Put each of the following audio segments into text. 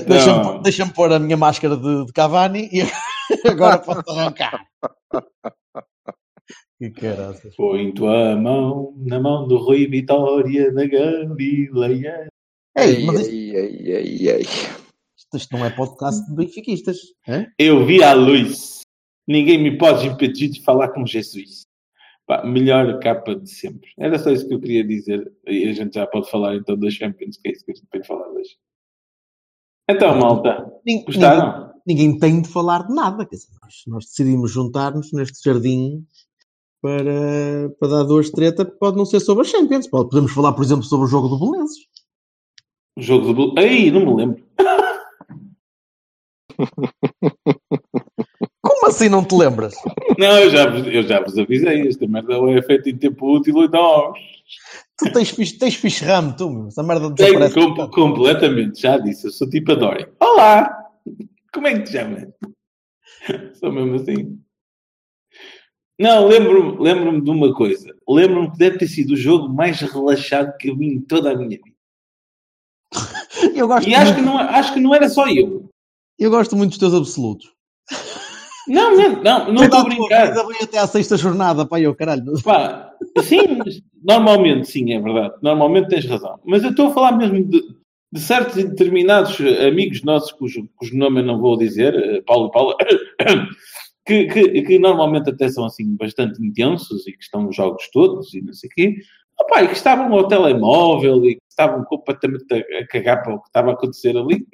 De- Deixa-me Então. deixa-me pôr a minha máscara de, de Cavani e agora posso arrancar. Que caraças. Põe tua mão na mão do Rui Vitória da Galileia. Ei, mas isto, ei, ei, ei, ei. isto- isto não é podcast de benfiquistas. hã? Eu vi a luz. Ninguém me pode impedir de falar com Jesus. Pá, melhor capa de sempre. Era só isso que eu queria dizer. E a gente já pode falar então da Champions, que é isso que a gente tem falar hoje. Então, malta, Nin- gostaram? Ninguém, ninguém tem de falar de nada. Quer dizer, nós, nós decidimos juntar-nos neste jardim para, para dar duas treta. Pode não ser sobre a Champions. Pode, podemos falar, por exemplo, sobre o jogo do Belenenses. O jogo do Blu- Ei, não me lembro. Assim não te lembras? Não, eu já, vos- eu já vos avisei. Esta merda é feita em tempo útil e não. Tu tens, fixe- tens fixe ramo, tu. Essa merda Tenho com- completamente, já disse. Eu sou tipo a Dori. Olá! Como é que te chamas? Sou mesmo assim. Não, lembro-me lembro de uma coisa. Lembro-me que deve ter sido o jogo mais relaxado que eu vi em toda a minha vida. Eu gosto, E acho muito, que não, acho que não era só eu. eu gosto muito dos teus absolutos. Não, não, não, não estou a brincar. Ainda bem até à sexta jornada, pá, eu, caralho. Pá, sim, normalmente sim, é verdade. Normalmente tens razão. Mas eu estou a falar mesmo de, de certos e determinados amigos nossos, cujo, cujo nome eu não vou dizer, eh, Paulo e Paula, que, que, que normalmente até são assim bastante intensos e que estão nos jogos todos e não sei o quê. Opá, e que estavam ao telemóvel e que estavam completamente a, a cagar para o que estava a acontecer ali.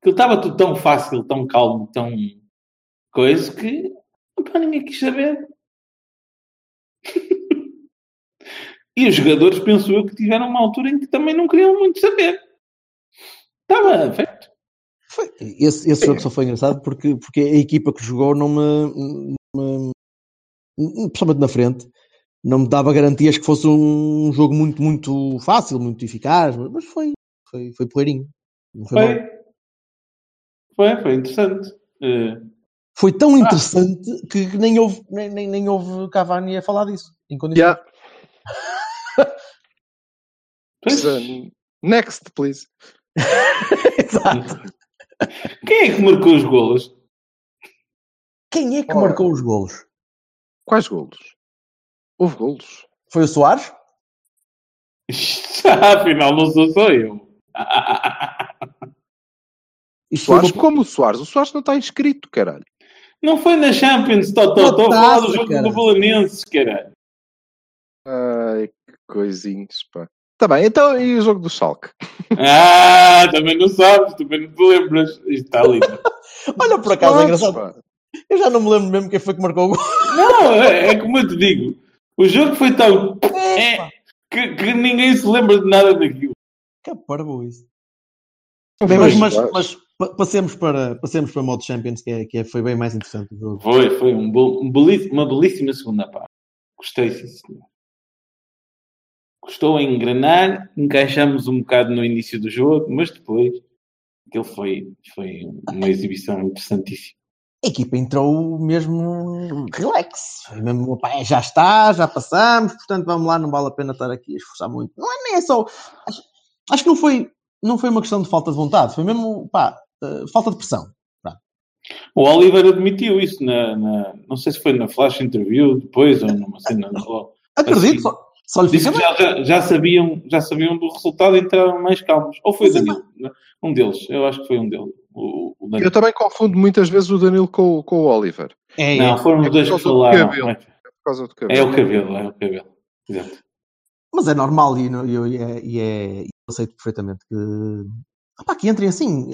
Aquilo estava tudo tão fácil, tão calmo, tão coisa que opá, ninguém quis saber. E os jogadores, penso eu, que tiveram uma altura em que também não queriam muito saber. Estava feito. Foi- Esse, esse jogo só foi engraçado porque, porque a equipa que jogou não me, me- Principalmente na frente, não me dava garantias que fosse um jogo muito, muito fácil, muito eficaz, mas foi, foi, foi porreirinho. Foi. Foi. Foi, foi interessante. Eh, Foi tão interessante que nem houve, nem, nem, nem houve Cavani a falar disso. Em condições. Yeah. So, next, please. Exato. quem é que marcou os golos? Quem é que Ora. marcou os golos? Quais golos? Houve golos? Foi o Soares? Afinal, não sou só eu. Soares? uma- Como o Soares? O Soares não está inscrito, caralho. Não foi na Champions, Totó. Estou a falar do jogo do Belenenses, caralho. Ai, que coisinhos, pá. Tá bem, então e o jogo do Schalke? Ah, também não sabes, também não te lembras. Isto está lindo. Olha, por acaso é engraçado. pá? Eu já não me lembro mesmo quem foi que marcou o gol. Não, é, é como eu te digo. O jogo foi tão. É, que, que ninguém se lembra de nada daquilo. Que parvo isso. Bem, mas, mas, mas passemos para, passemos para o modo Champions, que, é, que é- foi bem mais interessante o jogo. Foi, foi um um uma belíssima segunda parte. Gostei, sim, senhor. Custou a engrenar, encaixamos um bocado no início do jogo, mas depois aquilo foi, foi uma exibição interessantíssima. A equipa entrou mesmo relax. Foi mesmo, "Opá, já está, já passamos, portanto vamos lá, não vale a pena estar aqui a esforçar muito. Não é nem é só. Acho, acho que não foi, não foi uma questão de falta de vontade, foi mesmo pá, eh, falta de pressão. O Oliver admitiu isso na, na- não sei se foi na flash interview depois ou numa cena ou- Acredito, Assim, só, só lhe Disse fica já, já, já sabiam, já sabiam do resultado e entraram mais calmos. Ou foi o é Danilo? Um deles, eu acho que foi um deles. O, o. Eu também confundo muitas vezes o Danilo com, o- com o Oliver. É, Não, foram É os dois que do falaram. cabelo. É, Por causa do é cabelo. o cabelo, é o cabelo. Exato. Mas é normal e, e, eu- e é, e é- eu aceito perfeitamente que, opá, que entrem assim.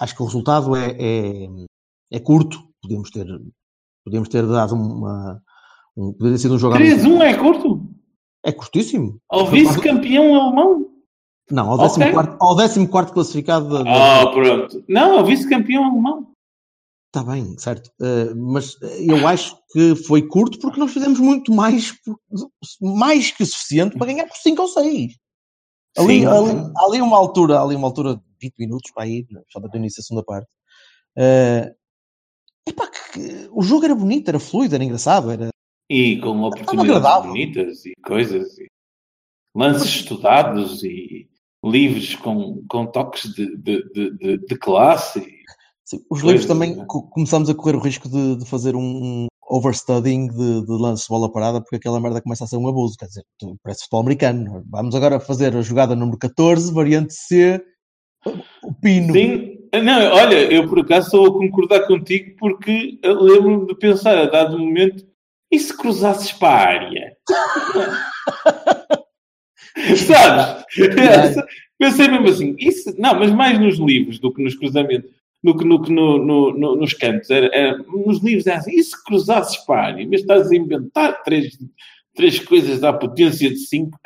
Acho que o resultado é, é, é curto. Podemos ter, podemos ter dado uma. Um, poderia ser um jogo. à 3-1 é curto? É curtíssimo. Ao vice-campeão alemão? Não, ao Ok. 14 ao 14 classificado da. da- Ah, pronto. Não, ao vice-campeão alemão. Está bem, certo. Eh, mas eu acho que foi curto porque nós fizemos muito mais, mais que suficiente para ganhar por 5 ou 6. Ali, ali, ali uma altura, ali uma altura 20 minutos para ir, só para início da segunda parte, Uh, epá, que, o jogo era bonito, era fluido, era engraçado, era. E com oportunidades bonitas e coisas, e lances estudados e livros com, com toques de, de, de, de classe. Sim, os livros também né? começamos a correr o risco de, de fazer um, overstudying de, de lance de bola parada, porque aquela merda começa a ser um abuso. Quer dizer, parece futebol americano. Vamos agora fazer a jogada número 14, variante C, o pino. Sim, não, olha, eu por acaso estou a concordar contigo porque lembro-me de pensar a dado momento e se cruzasses para a área? Sabes? Pensei mesmo assim, isso, não, mas mais nos livros do que nos cruzamentos no que, no, no, no, nos cantos. Era, era, nos livros era assim, e se cruzasses para a área? Mas estás a inventar três, três coisas da potência de cinco.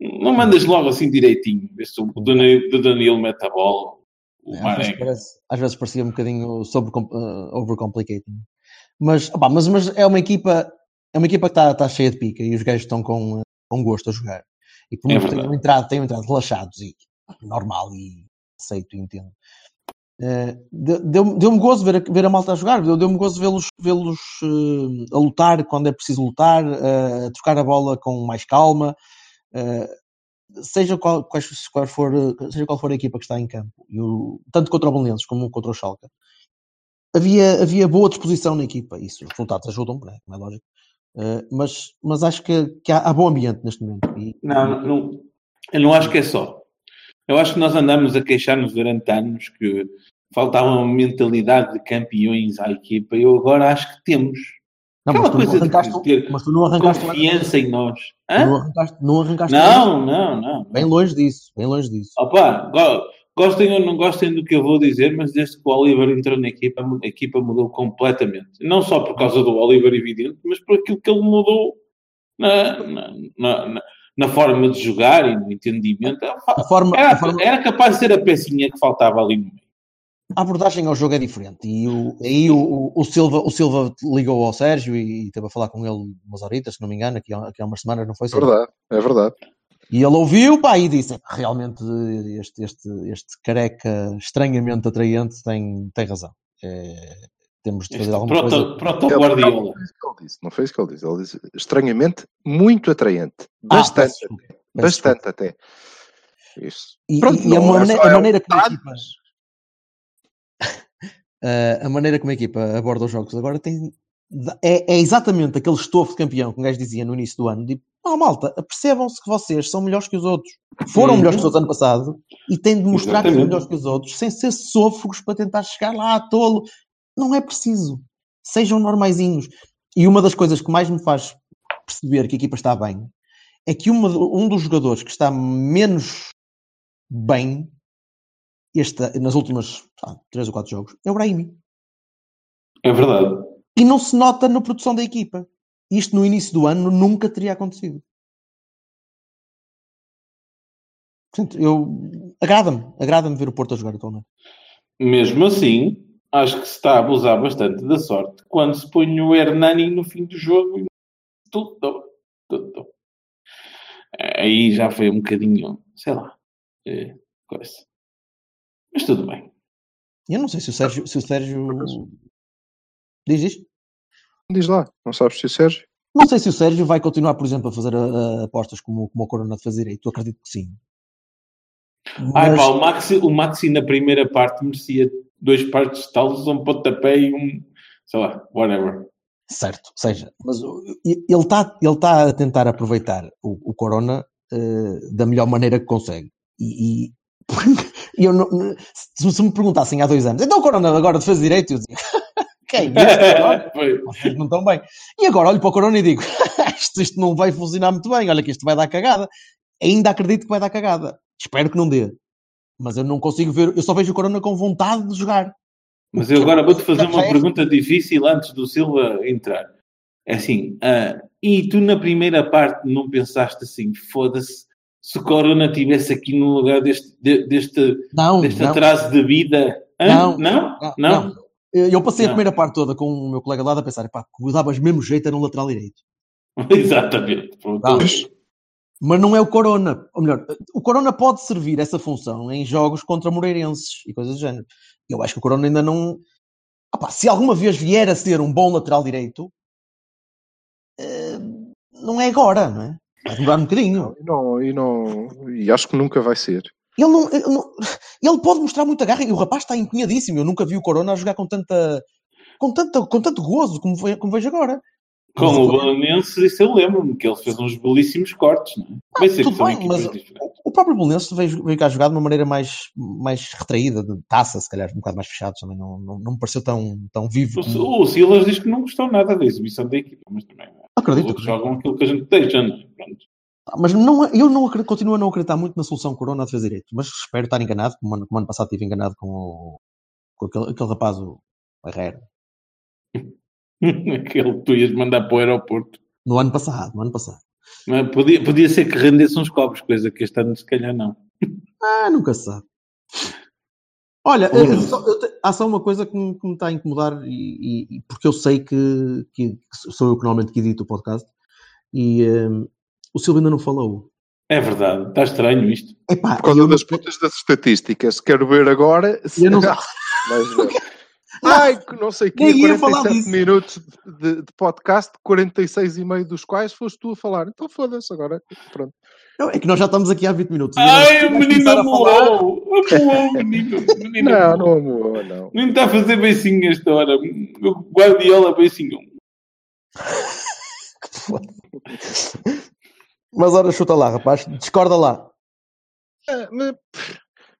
Não mandas logo assim direitinho. O Danilo, mete a bola. É, às, vezes parece, às, vezes parecia um bocadinho sobre uh, overcomplicating. Mas, opa, mas, mas é uma equipa é uma equipa que está tá cheia de pica e os gajos estão com, com gosto a jogar. E por muito é tenham entrado, tenham entrado relaxados e normal e aceito e entendo. Uh, Deu-me deu gozo ver a, ver a malta a jogar, deu-me gozo vê-los vê uh, a lutar quando é preciso lutar, uh, a trocar a bola com mais calma, seja, qual, qual, qual for, seja qual for a equipa que está em campo, o, tanto contra o Belenenses como contra o Schalke. Havia, havia boa disposição na equipa, isso, os resultados ajudam, não é, como é lógico, mas, mas acho que, que há, há, bom ambiente neste momento. E, não, não, eu não acho que é só. Eu acho que nós andamos a queixar-nos durante anos que faltava uma mentalidade de campeões à equipa. Eu agora acho que temos. Não, Aquela coisa de ter mas tu não arrancaste confiança em nós. Não arrancaste, não arrancaste Não, não, não. Bem longe disso, bem longe disso. Opa, gostem ou não gostem do que eu vou dizer, mas desde que o Oliver entrou na equipa, a equipa mudou completamente. Não só por causa do Oliver, evidente, mas por aquilo que ele mudou na, na, na, na forma de jogar e no entendimento. A forma, era, forma... era capaz de ser a pecinha que faltava ali no meio a abordagem ao jogo é diferente. E o, aí o, o, Silva, o Silva ligou ao Sérgio e, e teve a falar com ele umas horitas, se não me engano, aqui, aqui há umas semanas, não foi? É verdade, é verdade. E ele ouviu, pá, e disse: realmente este, este, este careca estranhamente atraente tem, tem razão. É, temos de fazer alguma proto, coisa. Proto Guardiola. Não, não foi isso que ele disse. Ele disse estranhamente muito atraente. Ah, bastante. Ah, bastante até. Isso. E, Pronto, e a, maneira, a maneira que equipa uh, a maneira como a equipa aborda os jogos agora tem, é, é, exatamente aquele estofo de campeão que um gajo dizia no início do ano. Tipo, oh, malta, percebam-se que vocês são melhores que os outros. Foram uhum. melhores que os outros ano passado e têm de mostrar exatamente. que são melhores que os outros sem ser sôfregos para tentar chegar lá a tolo. Não é preciso. Sejam normaisinhos. E uma das coisas que mais me faz perceber que a equipa está bem é que uma, um dos jogadores que está menos bem este, nas últimas ah, três ou quatro jogos, é o Brahimi. É verdade. E não se nota na produção da equipa. Isto no início do ano nunca teria acontecido. Portanto, eu agrada-me, agrada-me ver o Porto a jogar atualmente. Mesmo assim, acho que se está a abusar bastante da sorte quando se põe o Hernani no fim do jogo e tudo, tudo. Aí já foi um bocadinho, sei lá, é, coisa. Mas tudo bem. Eu não sei se o Sérgio. Se o Sérgio... Diz isto? Diz lá, não sabes se o Sérgio. Não sei se o Sérgio vai continuar, por exemplo, a fazer a, a apostas como, como o Corona de fazer direito. Eu acredito que sim. Mas... Ai pá, o Maxi, o Maxi na primeira parte merecia dois partes de talos, um pontapé e um, sei lá, whatever. Certo, seja, mas ele está ele tá a tentar aproveitar o, o Corona uh, da melhor maneira que consegue. E, e E eu não, se, se me perguntassem há dois anos, então o Corona agora fez direito, eu dizia, quem? Vocês não estão bem. E agora olho para o Corona e digo, isto, isto não vai funcionar muito bem, olha que isto vai dar cagada. Ainda acredito que vai dar cagada. Espero que não dê. Mas eu não consigo ver, eu só vejo o Corona com vontade de jogar. Mas eu agora vou-te fazer uma pergunta difícil antes do Silva entrar. É assim, uh, e tu na primeira parte não pensaste assim, foda-se, se o Corona estivesse aqui no lugar deste, deste, não, deste não. atraso de vida. Não, não, não, não, Eu passei a primeira parte toda com o meu colega lá a pensar, pá, cuidavas mesmo jeito era no lateral direito. Exatamente. Mas não é o Corona. Ou melhor, o Corona pode servir essa função em jogos contra Moreirenses e coisas do género. Eu acho que o Corona ainda não. Opa, se alguma vez vier a ser um bom lateral direito, eh, não é agora, não é? Vai demorar um bocadinho. E, não, e, não, e acho que nunca vai ser. Ele, não, ele, não- ele pode mostrar muita garra e o rapaz está empenhadíssimo. Eu nunca vi o Corona a jogar com tanta. Com, tanta, com tanto gozo como, ve- como vejo agora. Com o Belenenses, isso eu lembro-me, que ele fez uns belíssimos cortes, não é? Ser que tudo bem, mas-. O próprio Belenenses veio, veio cá jogar de uma maneira mais, mais retraída, de taça, se calhar, um bocado mais fechado também. Não, não, não me pareceu tão, tão vivo. como- O, o Silas diz que não gostou nada da exibição da equipa, mas também Acredito. eles jogam aquilo que a gente deixa, não é? Pronto. Mas não, eu não acredito, continuo a não acreditar muito na solução Corona a defesa direito. Mas espero estar enganado, como ano, como ano passado estive enganado com, o, com aquele, aquele rapaz, o Herrera. Aquele que tu ias mandar para o aeroporto. No ano passado, no ano passado. Mas podia, podia ser que rendesse uns copos, coisa que este ano se calhar não. Ah, nunca se sabe. Olha, eh, só- eu te- há só uma coisa que me, que me está a incomodar, e, e- porque eu sei que, que sou eu que normalmente que edito o podcast, e eh, o Silvio ainda não falou. É verdade, está estranho isto. Epá, Por causa das putas das estatísticas. Quero ver agora. se- eu não, ver. Ai, que não sei o que, Nem ia falar 47 disso. minutos de, de podcast, 46 e meio dos quais foste tu a falar. Então foda-se agora. Pronto. não, é que nós já estamos aqui há 20 minutos. Ai, o menino começar a falar- amolou! Amolou o menino! Menino Não, não amor, não. O menino está a fazer beicinho esta hora. O Guardiola beicinho. Mas ora, chuta lá, rapaz, discorda lá. Ah, mas,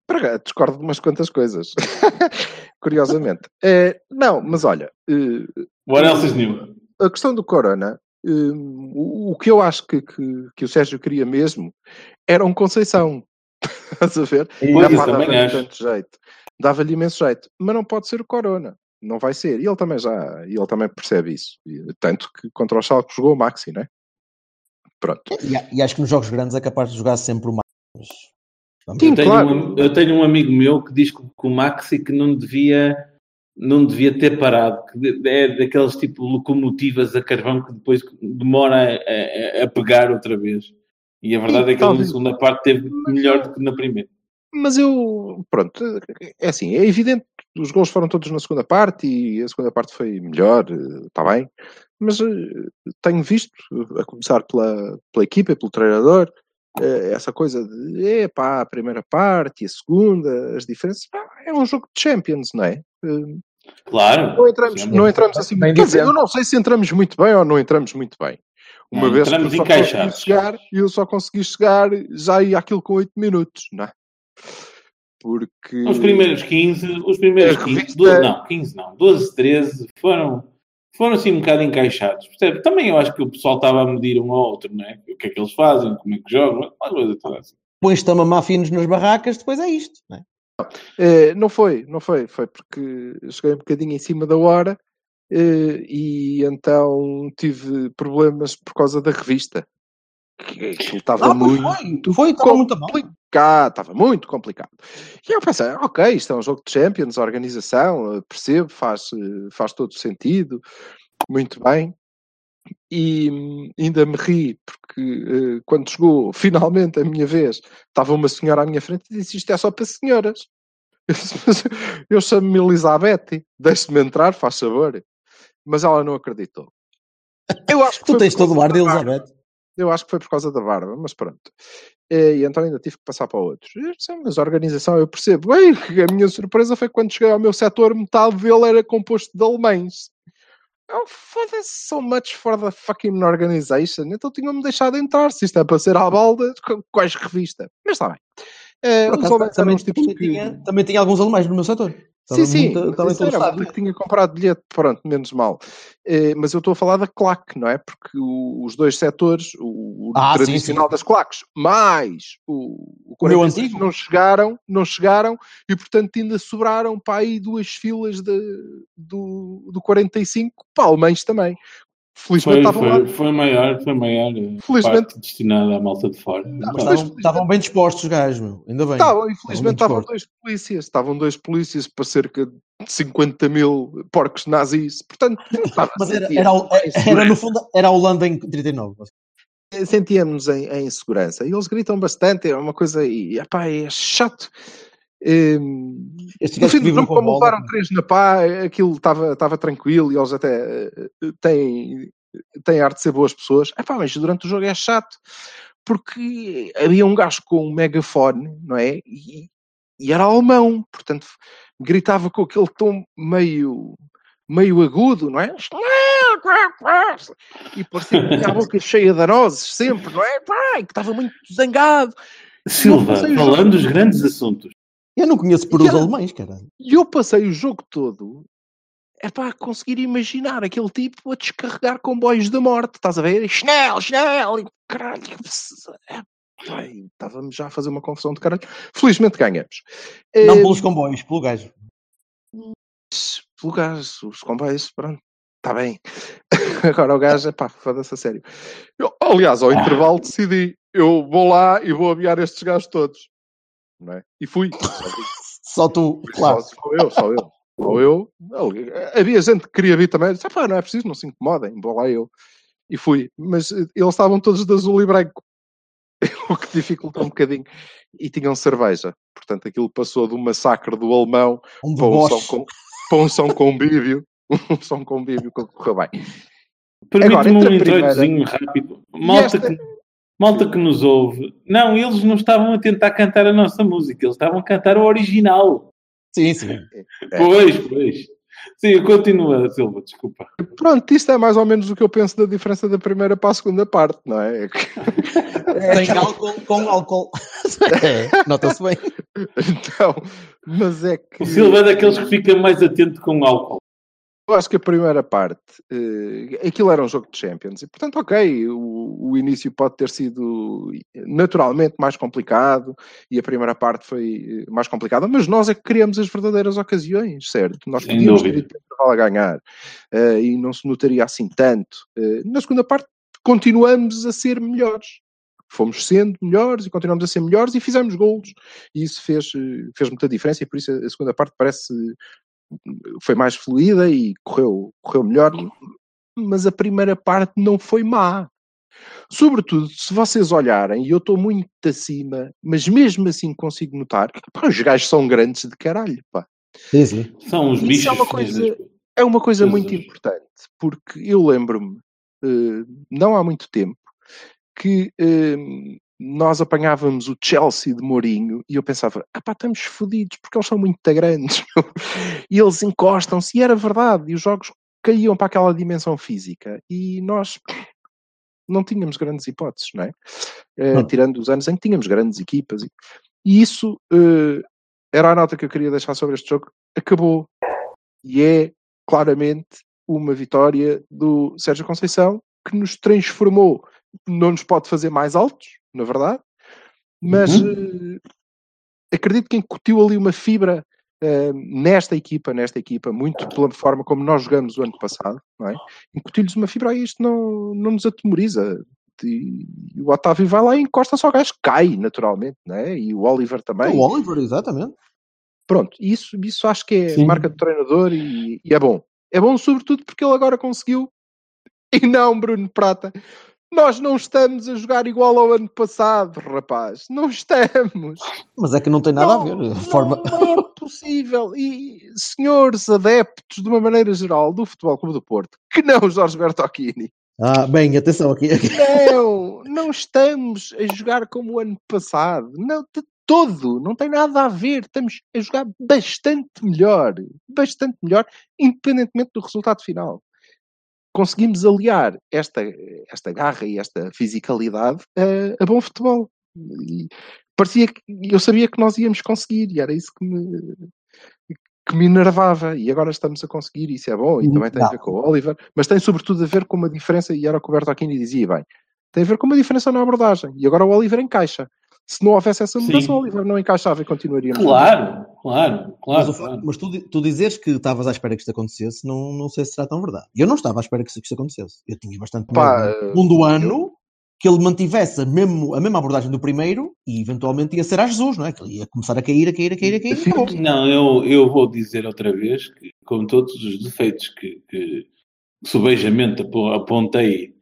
para discordo de umas quantas coisas. Curiosamente. Eh, não, mas olha, eh, What else is new? a questão do Corona, eh, o, que eu acho que, que, que o Sérgio queria mesmo era um Conceição. Estás a ver? Dava-lhe tanto jeito. Dava-lhe imenso jeito. Mas não pode ser o Corona. Não vai ser. E ele também já, e ele também percebe isso. Tanto que contra o Schalke jogou o Maxi, né? Pronto. E, e acho que nos jogos grandes é capaz de jogar sempre o mais. Sim, Eu tenho, claro. um, eu tenho um amigo meu que diz que, que o Maxi que não devia, não devia ter parado, que é daqueles tipo locomotivas a carvão que depois demora a, a- a pegar outra vez. E a verdade Sim, é que ele na talvez. segunda parte teve melhor do que na primeira. Mas eu, pronto, é assim, é evidente que os gols foram todos na segunda parte e a segunda parte foi melhor, está bem, mas eh, tenho visto, a começar pela, pela equipa e pelo treinador, essa coisa de, epá, a primeira parte e a segunda, as diferenças, é um jogo de Champions, não é? Eh, Claro. Não entramos, Sim, não entramos assim, Bem quer dizer, eu não sei se entramos muito bem ou não entramos muito bem. Uma Não, vez que eu só consegui chegar, e eu só consegui chegar já ia aquilo com 8 minutos, não é? Porque... Os primeiros 15, os primeiros A 15, revista- 12, não, 15 não, 12, 13 foram, foram assim um bocado encaixados. Percebe? Também eu acho que o pessoal estava a medir um ao outro, não é? O que é que eles fazem, como é que jogam, uma coisa toda assim. Pões-te a mamar finos nas barracas, depois é isto. Não é? Eh, não foi, não foi, foi porque cheguei um bocadinho em cima da hora eh, e então tive problemas por causa da revista. Que aquilo estava muito foi, foi, complicado, estava muito complicado. E eu pensei, ok, isto é um jogo de Champions, organização, eh, percebo, faz, eh, faz todo sentido, muito bem. E hum, ainda me ri, porque eh, quando chegou finalmente a minha vez, estava uma senhora à minha frente e disse: Isto é só para senhoras. Eu, disse, "Mas eu chamo-me Elizabeth, deixe-me entrar, faz favor. Mas ela não acreditou. Eu acho que Tu tens todo o ar de. Elizabeth. Eu acho que foi por causa da barba, mas pronto. Eh, E então ainda tive que passar para outros. "Ah, Mas a organização eu percebo. Bem, a minha surpresa foi quando cheguei ao meu setor, metade dele era composto de alemães. Oh, foda-se, so much for the fucking organization. Então tinham-me deixado entrar. Se isto é para ser à balda, qu- quais revista? Mas está bem. Os acaso, também, também, que... tinha, também tinha alguns alemães no meu setor. Sim, sim, muito- malta estádio. que tinha comprado bilhete, pronto, menos mal. Eh, mas eu estou a falar da claque, não é? Porque o- os dois setores, o, o Ah, sim, tradicional sim. das claques, mais o, o O meu 46 antigo? não chegaram, não chegaram e portanto ainda sobraram para aí duas filas de, do, do 45 para alemães também. Felizmente Foi, estavam lá. foi, foi maior, foi maior a Felizmente- parte destinada à malta de fora. Estavam, bem dispostos os gajos, meu. Ainda bem. Estavam, infelizmente estavam dois polícias, estavam dois polícias para cerca de 50 mil porcos nazis, portanto, Mas era, era, era, no fundo, era a Holanda em 39. sentíamos em, em segurança. E eles gritam bastante, é uma coisa, e epá, é chato. Um, Estes no fim do jogo, como levaram três na pá, aquilo estava tranquilo e eles até eh, têm, têm arte de ser boas pessoas. Epá, mas durante o jogo é chato porque havia um gajo com um megafone, não é? E, e era alemão, portanto gritava com aquele tom meio, meio agudo, não é? E parecia que tinha a boca cheia de nozes sempre, não é? E que estava muito zangado. Silva, falando dos grandes assuntos. Eu não conheço perus Yeah. alemães, caralho. E eu passei o jogo todo é para conseguir imaginar aquele tipo a descarregar comboios da morte, estás a ver? Schnell, Schnell, e caralho, é, estávamos já a fazer uma confusão de caralho. Felizmente ganhamos. Não Eh, pelos comboios, pelo gajo. pelo gajo, os comboios, pronto, está bem. Agora o gajo, pá, foda-se a sério. Eu, aliás, ao intervalo decidi, eu vou lá e vou aviar estes gajos todos. Não é? E fui. Só tu, claro. Só, só eu, só eu. Só eu. Havia gente que queria vir também. Disse, não é preciso, não se incomodem. Vou lá eu. E fui. Mas eh, eles estavam todos de azul e branco. O que dificultou um bocadinho. E tinham cerveja. Portanto, aquilo passou do massacre do alemão Um para um, som com, para um som convívio. Um som convívio que correu bem. Permite-me Agora, um primeira- introitozinho rápido. Malta, esta- que, malta que nos ouve. Não, eles não estavam a tentar cantar a nossa música, eles estavam a cantar o original. Sim, sim. Pois, pois. Sim, continua, Silva, desculpa. Pronto, isto é mais ou menos o que eu penso da diferença da primeira para a segunda parte, não é? É que- Sem álcool, com álcool. É, Nota-se bem. Então, mas é que. O Silva é daqueles que fica mais atento com álcool. Eu acho que a primeira parte, eh, aquilo era um jogo de Champions, e portanto, ok, o, o início pode ter sido naturalmente mais complicado, e a primeira parte foi eh, mais complicada, mas nós é que criamos as verdadeiras ocasiões, certo? Nós Sem podíamos ter dúvida. intervalo a ganhar, eh, e não se notaria assim tanto. Eh, na segunda parte, continuamos a ser melhores. Fomos sendo melhores e continuamos a ser melhores e fizemos golos. E isso fez, fez muita diferença, e por isso a segunda parte parece foi mais fluida e correu, correu melhor, mas a primeira parte não foi má. Sobretudo, se vocês olharem, e eu estou muito acima, mas mesmo assim consigo notar que pá, os gajos são grandes de caralho. Pá. Sim, sim. São os Isso bichos. é uma coisa-. É uma coisa muito importante, porque eu lembro-me, eh, não há muito tempo, que eh, nós apanhávamos o Chelsea de Mourinho e eu pensava, ah pá, estamos fodidos porque eles são muito grandes e eles encostam-se, e era verdade, e os jogos caíam para aquela dimensão física e nós não tínhamos grandes hipóteses, não é? Eh, Não. tirando os anos em que tínhamos grandes equipas e, e isso eh, era a nota que eu queria deixar sobre este jogo, acabou e é claramente uma vitória do Sérgio Conceição que nos transformou. Não nos pode fazer mais altos, na verdade, mas eh, acredito que incutiu ali uma fibra eh, nesta equipa, nesta equipa, muito pela forma como nós jogamos o ano passado, não é? Incutiu-lhes uma fibra e isto não, não nos atemoriza. E, e o Otávio vai lá e encosta só o gajo, cai naturalmente, não é? E o Oliver também. O Oliver, exatamente. Pronto, isso, isso acho que é Sim. marca do treinador e, e é bom. É bom sobretudo porque ele agora conseguiu. E não, Bruno Prata. Nós não estamos a jogar igual ao ano passado, rapaz. Não estamos. Mas é que não tem nada não, a ver. Não, A forma... não é possível. E senhores adeptos, de uma maneira geral, do Futebol Clube do Porto, que não Jorge Bertocchini, Ah, bem, atenção aqui. não, não estamos a jogar como o ano passado. Não, de todo. Não tem nada a ver. Estamos a jogar bastante melhor. Bastante melhor, independentemente do resultado final. Conseguimos aliar esta, esta garra e esta fisicalidade a, a bom futebol. E parecia que eu sabia que nós íamos conseguir e era isso que me, que me enervava. E agora estamos a conseguir, e isso é bom. E também tem a ver com o Oliver, mas tem sobretudo a ver com uma diferença, e era o que o Berto Aquino dizia bem, tem a ver com uma diferença na abordagem. E agora o Oliver encaixa. Se não houvesse essa mudança, Sim. o Oliver não encaixava e continuaria. no Claro, claro, claro. Mas, claro. mas tu, tu dizeres que estavas à espera que isto acontecesse, não, não sei se será tão verdade. Eu não estava à espera que isto acontecesse. Eu tinha bastante medo Pá, no segundo ano que ele mantivesse a, mesmo, a mesma abordagem do primeiro e eventualmente ia ser a Jesus, não é? Que ele ia começar a cair, a cair, a cair, a cair. e acabou. Não, eu, eu vou dizer outra vez que, com todos os defeitos que, que subejamente apo- apontei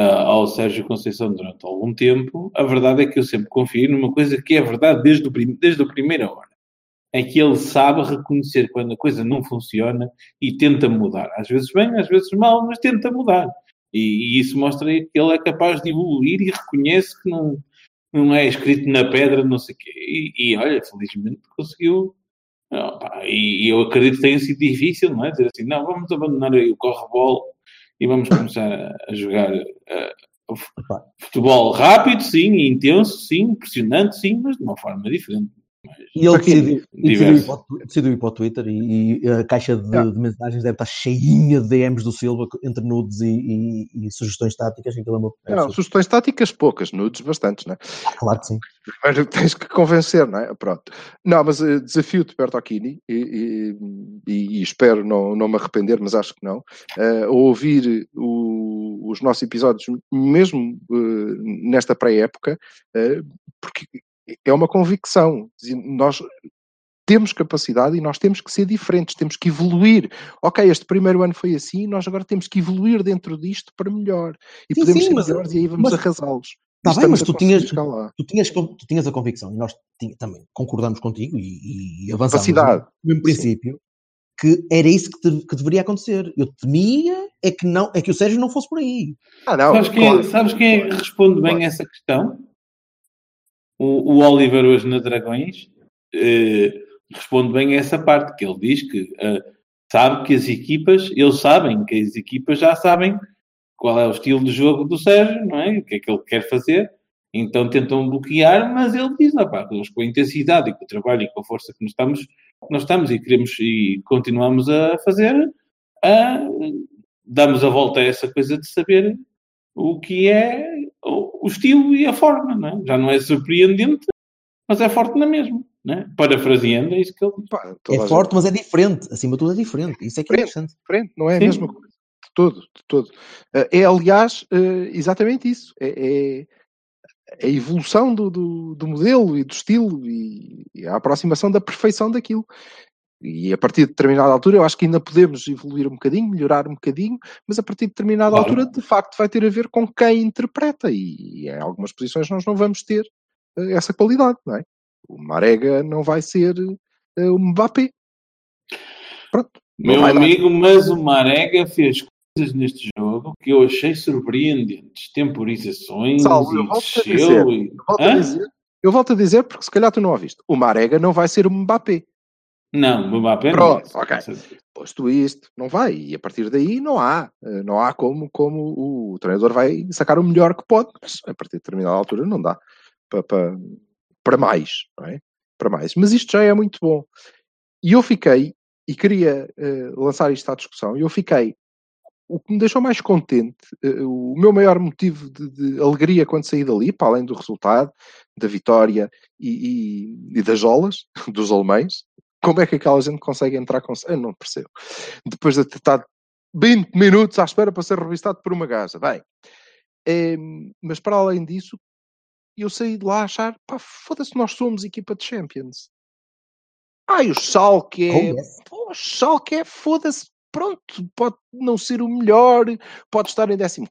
ao Sérgio Conceição durante algum tempo, a verdade é que eu sempre confio numa coisa que é verdade desde, o desde a primeira hora. é que ele sabe reconhecer quando a coisa não funciona e tenta mudar. Às vezes bem, às vezes mal, mas tenta mudar. E, e isso mostra que ele é capaz de evoluir e reconhece que não, não é escrito na pedra, não sei o quê. E, e olha, felizmente conseguiu. e, e, eu acredito que tenha sido difícil, não é? Dizer assim, não, vamos abandonar aí o corre-bola e vamos começar a, jogar uh, futebol rápido, sim, intenso, sim, impressionante, sim, mas de uma forma diferente. E ele decidiu, decidiu, ir para, decidiu, ir para, o Twitter e, e a caixa de, de, mensagens deve estar cheinha de DMs do Silva entre nudes e, e, e sugestões táticas. É não, sugestões táticas poucas, nudes bastantes, não é? Ah, claro que sim. Mas tens que convencer, não é? Pronto. Não, mas uh, desafio-te, Bertocchini, e, e, espero não, não me arrepender, mas acho que não, uh, ouvir o, os nossos episódios, mesmo uh, nesta pré-época, porque é uma convicção. Nós temos capacidade e nós temos que ser diferentes, temos que evoluir. Ok, este primeiro ano foi assim, nós agora temos que evoluir dentro disto para melhor. E sim, podemos sim, ser mas, melhores e aí vamos arrasá-los. Está bem, mas tu tinhas, tu, tinhas, tu tinhas a convicção, e nós também concordamos contigo e, e avançamos Capacidade. no mesmo princípio, que era isso que, te, que, deveria acontecer. Eu temia é que, não, é que o Sérgio não fosse por aí. Ah, não, sabes, quem, claro. sabes quem é responde bem claro. essa questão? O, o Oliver hoje na Dragões eh, responde bem a essa parte, que ele diz que eh, sabe que as equipas, eles sabem que as equipas já sabem qual é o estilo de jogo do Sérgio, não é? O que é que ele quer fazer, então tentam bloquear, mas ele diz, ah, pá, com a intensidade e com o trabalho e com a força que nós estamos, nós estamos e queremos e continuamos a fazer, a, damos a volta a essa coisa de saber o que é o, estilo e a forma, não é? Já não é surpreendente, mas é forte na mesma. Né? Parafraseando, é isso que ele Pá, É forte, mas é diferente. Acima de tudo é diferente. Isso é que é interessante. Diferente, não é Sim. a mesma coisa. De todo, de todo. Eh, é, aliás, eh, exatamente isso. É, é a evolução do, do, do, modelo e do estilo e, e a aproximação da perfeição daquilo. E a partir de determinada altura, eu acho que ainda podemos evoluir um bocadinho, melhorar um bocadinho, mas a partir de determinada claro. altura, de facto, vai ter a ver com quem interpreta. E em algumas posições nós não vamos ter uh, essa qualidade, não é? O Marega não vai ser uh, o Mbappé. Pronto. Meu amigo, dar. mas o Marega fez coisas neste jogo que eu achei surpreendentes. Temporizações Salve, e desceu. E... Eu, volto a dizer, eu volto a dizer, porque se calhar tu não ouviste. O Marega não vai ser o Mbappé. Não, Mbappé Pronto, não. ok. Posto isto, não vai. E a partir daí não há. Eh, não há como, como o treinador vai sacar o melhor que pode, mas a partir de determinada altura não dá para, para, para mais, não é? Para mais. Mas isto já é muito bom. E eu fiquei, e queria uh, lançar isto à discussão, e eu fiquei o que me deixou mais contente, uh, o meu maior motivo de, de, alegria quando saí dali, para além do resultado, da vitória e, e, e das olas dos alemães, como é que aquela gente consegue entrar com. Eu não percebo. Depois de ter estado 20 minutos à espera para ser revistado por uma gaja. Bem, é, mas para além disso, eu saí de lá a achar, pá, foda-se, nós somos equipa de Champions. Ai, o Schalke é... Oh, yes. Pô, o Schalke é, foda-se, pronto, pode não ser o melhor, pode estar em 14,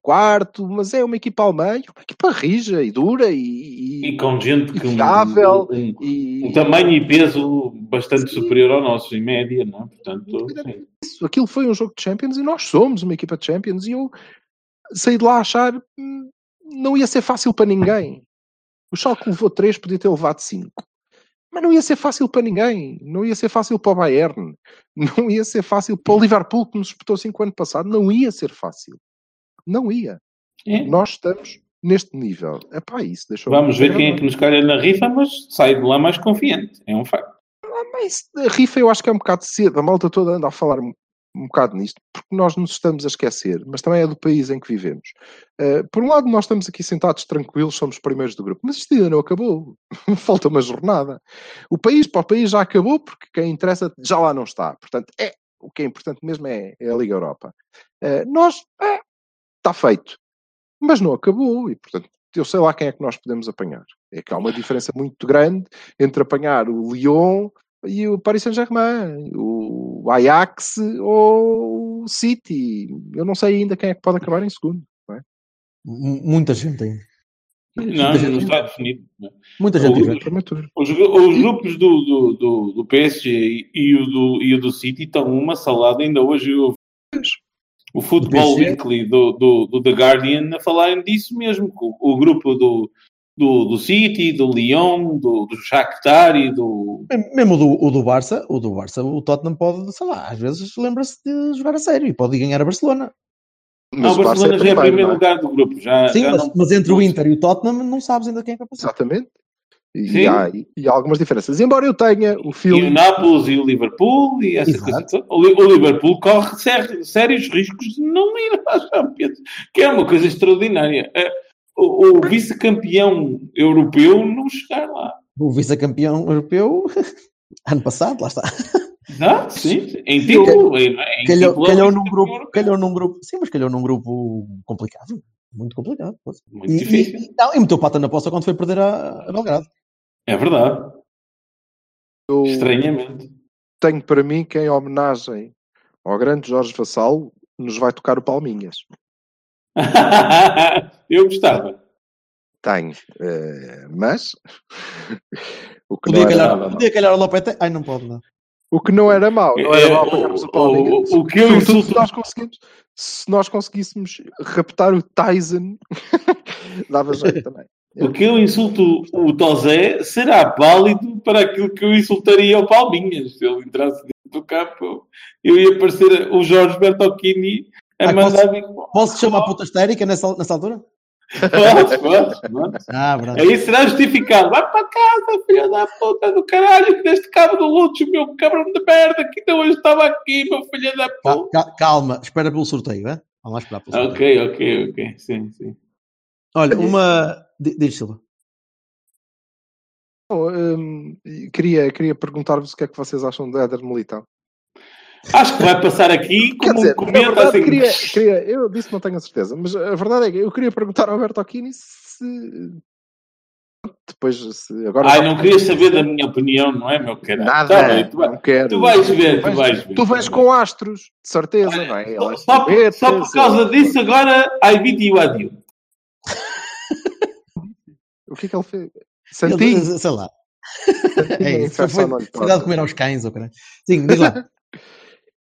mas é uma equipa alemã, uma equipa rija e dura e, e com gente que um, um, e, um, tamanho e peso bastante sim. superior ao nosso, em média, não? É? Portanto, isso, aquilo foi um jogo de Champions e nós somos uma equipa de Champions e eu saí de lá a achar hum, não ia ser fácil para ninguém. O Schalke levou 3, podia ter levado 5. Mas não ia ser fácil para ninguém. Não ia ser fácil para o Bayern. Não ia ser fácil para o Liverpool, que nos disputou 5 anos passado. Não ia ser fácil. Não ia. É. Nós estamos neste nível. Epá, isso deixou Vamos ver quem é que nos calha na rifa, mas sai de lá mais confiante. É um facto. Ah, mas a rifa eu acho que é um bocado cedo. A malta toda anda a falar um bocado nisto, porque nós nos estamos a esquecer, mas também é do país em que vivemos. Uh, por um lado, nós estamos aqui sentados tranquilos, somos primeiros do grupo, mas isto ainda não acabou. Falta uma jornada. O país para o país já acabou, porque quem interessa já lá não está. Portanto, é o que é importante mesmo é, é a Liga Europa. Uh, nós, é, está feito. Mas não acabou, e portanto, eu sei lá quem é que nós podemos apanhar. É que há uma diferença muito grande entre apanhar o Lyon e o Paris Saint-Germain, o Ajax ou o City. Eu não sei ainda quem é que pode acabar em segundo. É? Muita gente ainda. Não, não está definido. não. Muita gente O-. Os, os grupos do, do, do, do PSG e o do, e o do City estão uma salada. Ainda hoje eu o Football. Weekly do, do, do The Guardian a falarem disso mesmo. que O, o grupo do, do, do City, do Lyon, do, do Shakhtar e do... Mesmo o do, o do Barça, o do Barça, o Tottenham pode, sei lá, às vezes lembra-se de jogar a sério e pode ir ganhar a Barcelona. Não, o Barça Barcelona já é primeiro, primeiro não é? lugar do grupo. Já, Sim, já mas, não- mas entre o Inter e o Tottenham não sabes ainda quem é que vai passar. Exatamente. E, há, e há algumas diferenças. Embora eu tenha o E o filme. Nápoles e o Liverpool e essa Exato. coisa. O o Liverpool corre sé- sérios riscos de não ir à Champions, que é uma coisa extraordinária. É, O, o vice-campeão europeu não chegar lá. O vice-campeão europeu, ano passado, lá está. Exato, sim. Em título. em- Calhou, título, calhou é o num grupo, calhou num grupo, sim, mas calhou num grupo complicado. Muito complicado. Muito E, difícil. e, não, e meteu pata na poça quando foi perder a, a Belgrado. É verdade. Eu Estranhamente. tenho para mim que, em homenagem ao grande Jorge Vassal, nos vai tocar o Palminhas. Eu gostava. Tenho. Eh, mas. o, que Podia não era calhar, podia calhar o Lopete. Ai, não pode, não. o que não era mau. Não era É, mau o- o o- o- o que eu insulto- se nós conseguimos. Se nós conseguíssemos raptar o Tyson, dava jeito também. O que eu insulto o Tozé será válido para aquilo que eu insultaria ao Palminhas. Se ele entrasse dentro do campo, eu ia parecer o Jorge Bertocchini a Ah, mandar. Posso te chamar puta histérica nessa, nessa altura? Podes, podes, podes. Ah. Aí será justificado. Vai para casa, filha da puta do caralho, que deste cabo do Lúcio, meu cabrão de merda, que ainda hoje estava aqui, meu filho da puta. ca- Calma, espera pelo sorteio, é? Vamos lá esperar pelo sorteio. Ok, ok, ok. Sim, sim. Olha, uma. di- Diz, Silva. Bom, hum, queria, queria perguntar-vos o que é que vocês acham do Éder Militão. Acho que vai passar aqui como dizer, um cometa na verdade, assim. queria, queria, eu disse que não tenho a certeza, mas a verdade é que eu queria perguntar ao Bertocchini se depois se agora Ai, não podemos querias saber da minha opinião, não é, meu caralho? nada, Tá bem, tu, vai- não quero. tu vais ver, tu vais- ver. Tu vais com astros, de certeza, não é? Ele é Só, por- só por causa ele- disso, agora I beat you a you. O que é que ele fez? Ele- Santinho, sei lá. Santinho, É a isso. Foi, foi, foi dado de comer aos cães, ou caralho. Sim, diz lá.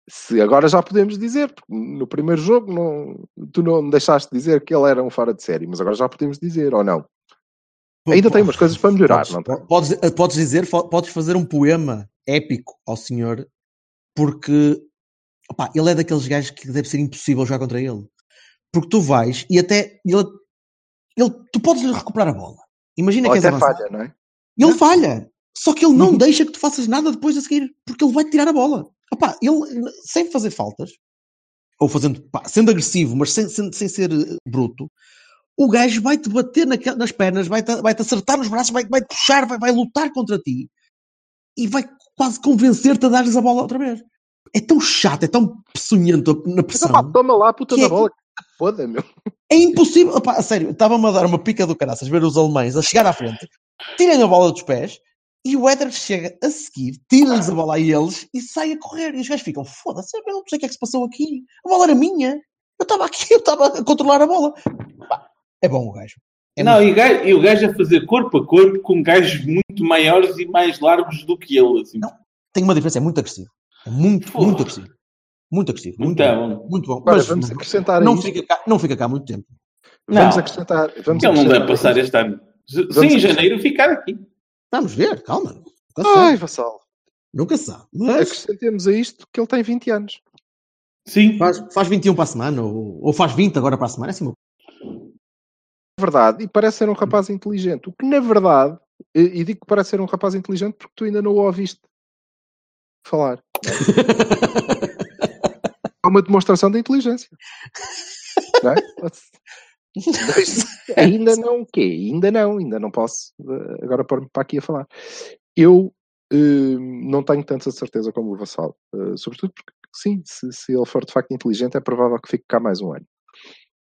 Se agora já podemos dizer, porque no primeiro jogo não, tu não deixaste dizer que ele era um fora de série, mas agora já podemos dizer, ou não? Ainda tem umas coisas para melhorar, Podes, não tem? podes, podes dizer, podes fazer um poema épico ao senhor, porque opá, ele é daqueles gajos que deve ser impossível jogar contra ele. Porque tu vais e até ele, ele tu podes lhe recuperar a bola. Imagina Ou que és avançado. falha, não é? Ele falha. Só que ele não Uhum. deixa que tu faças nada depois a seguir, porque ele vai tirar a bola. Opá, ele, sem fazer faltas, ou fazendo, pá, sendo agressivo, mas sem, sem, sem ser eh, bruto, o gajo vai-te bater naque- nas pernas, vai-te vai -te acertar nos braços, vai-te vai puxar, vai, vai lutar contra ti e vai quase convencer-te a dar-lhes a bola outra vez. É tão chato, é tão peçonhento na Mas, pressão. opá, toma lá a puta da é- bola, foda, meu. É impossível. Opá, a sério, estava-me a dar uma pica do caraças ver os alemães a chegar à frente, tirem a bola dos pés e o Éder chega a seguir, tira-lhes a bola a eles e sai a correr. E os gajos ficam, foda-se, eu não sei o que é que se passou aqui. A bola era minha. Eu estava aqui, eu estava a controlar a bola. É bom o gajo. É não, muito- e, o gajo- e o gajo a fazer corpo a corpo com gajos muito maiores e mais largos do que ele. Assim. Não. Tem uma diferença, é muito agressivo. É muito, Porra. muito agressivo. Muito agressivo. Muito, Muito bom. bom. Muito bom. Agora Mas vamos acrescentar não fica, cá, não fica cá muito tempo. Vamos Não. acrescentar. Vamos Ele não acrescentar deve passar este ano. Se, Vamos se em janeiro ficar aqui. Vamos ver, calma. Nunca Ai, sabe. Vassal. Nunca se sabe. Mas Acrescentemos a isto que ele tem 20 anos. Sim. faz, faz 21 para a semana, ou, ou faz 20 agora para a semana. É assim, uma verdade, e parece ser um rapaz inteligente. O que, na verdade, e, e digo que parece ser um rapaz inteligente porque tu ainda não o ouviste falar. É uma demonstração de inteligência. Não é? Mas ainda não o quê? Ainda não, ainda não posso eh, agora pôr-me para aqui a falar. Eu eh, não tenho tanta certeza como o Vassal. Eh, sobretudo porque, sim, se, se ele for de facto inteligente, é provável que fique cá mais um ano.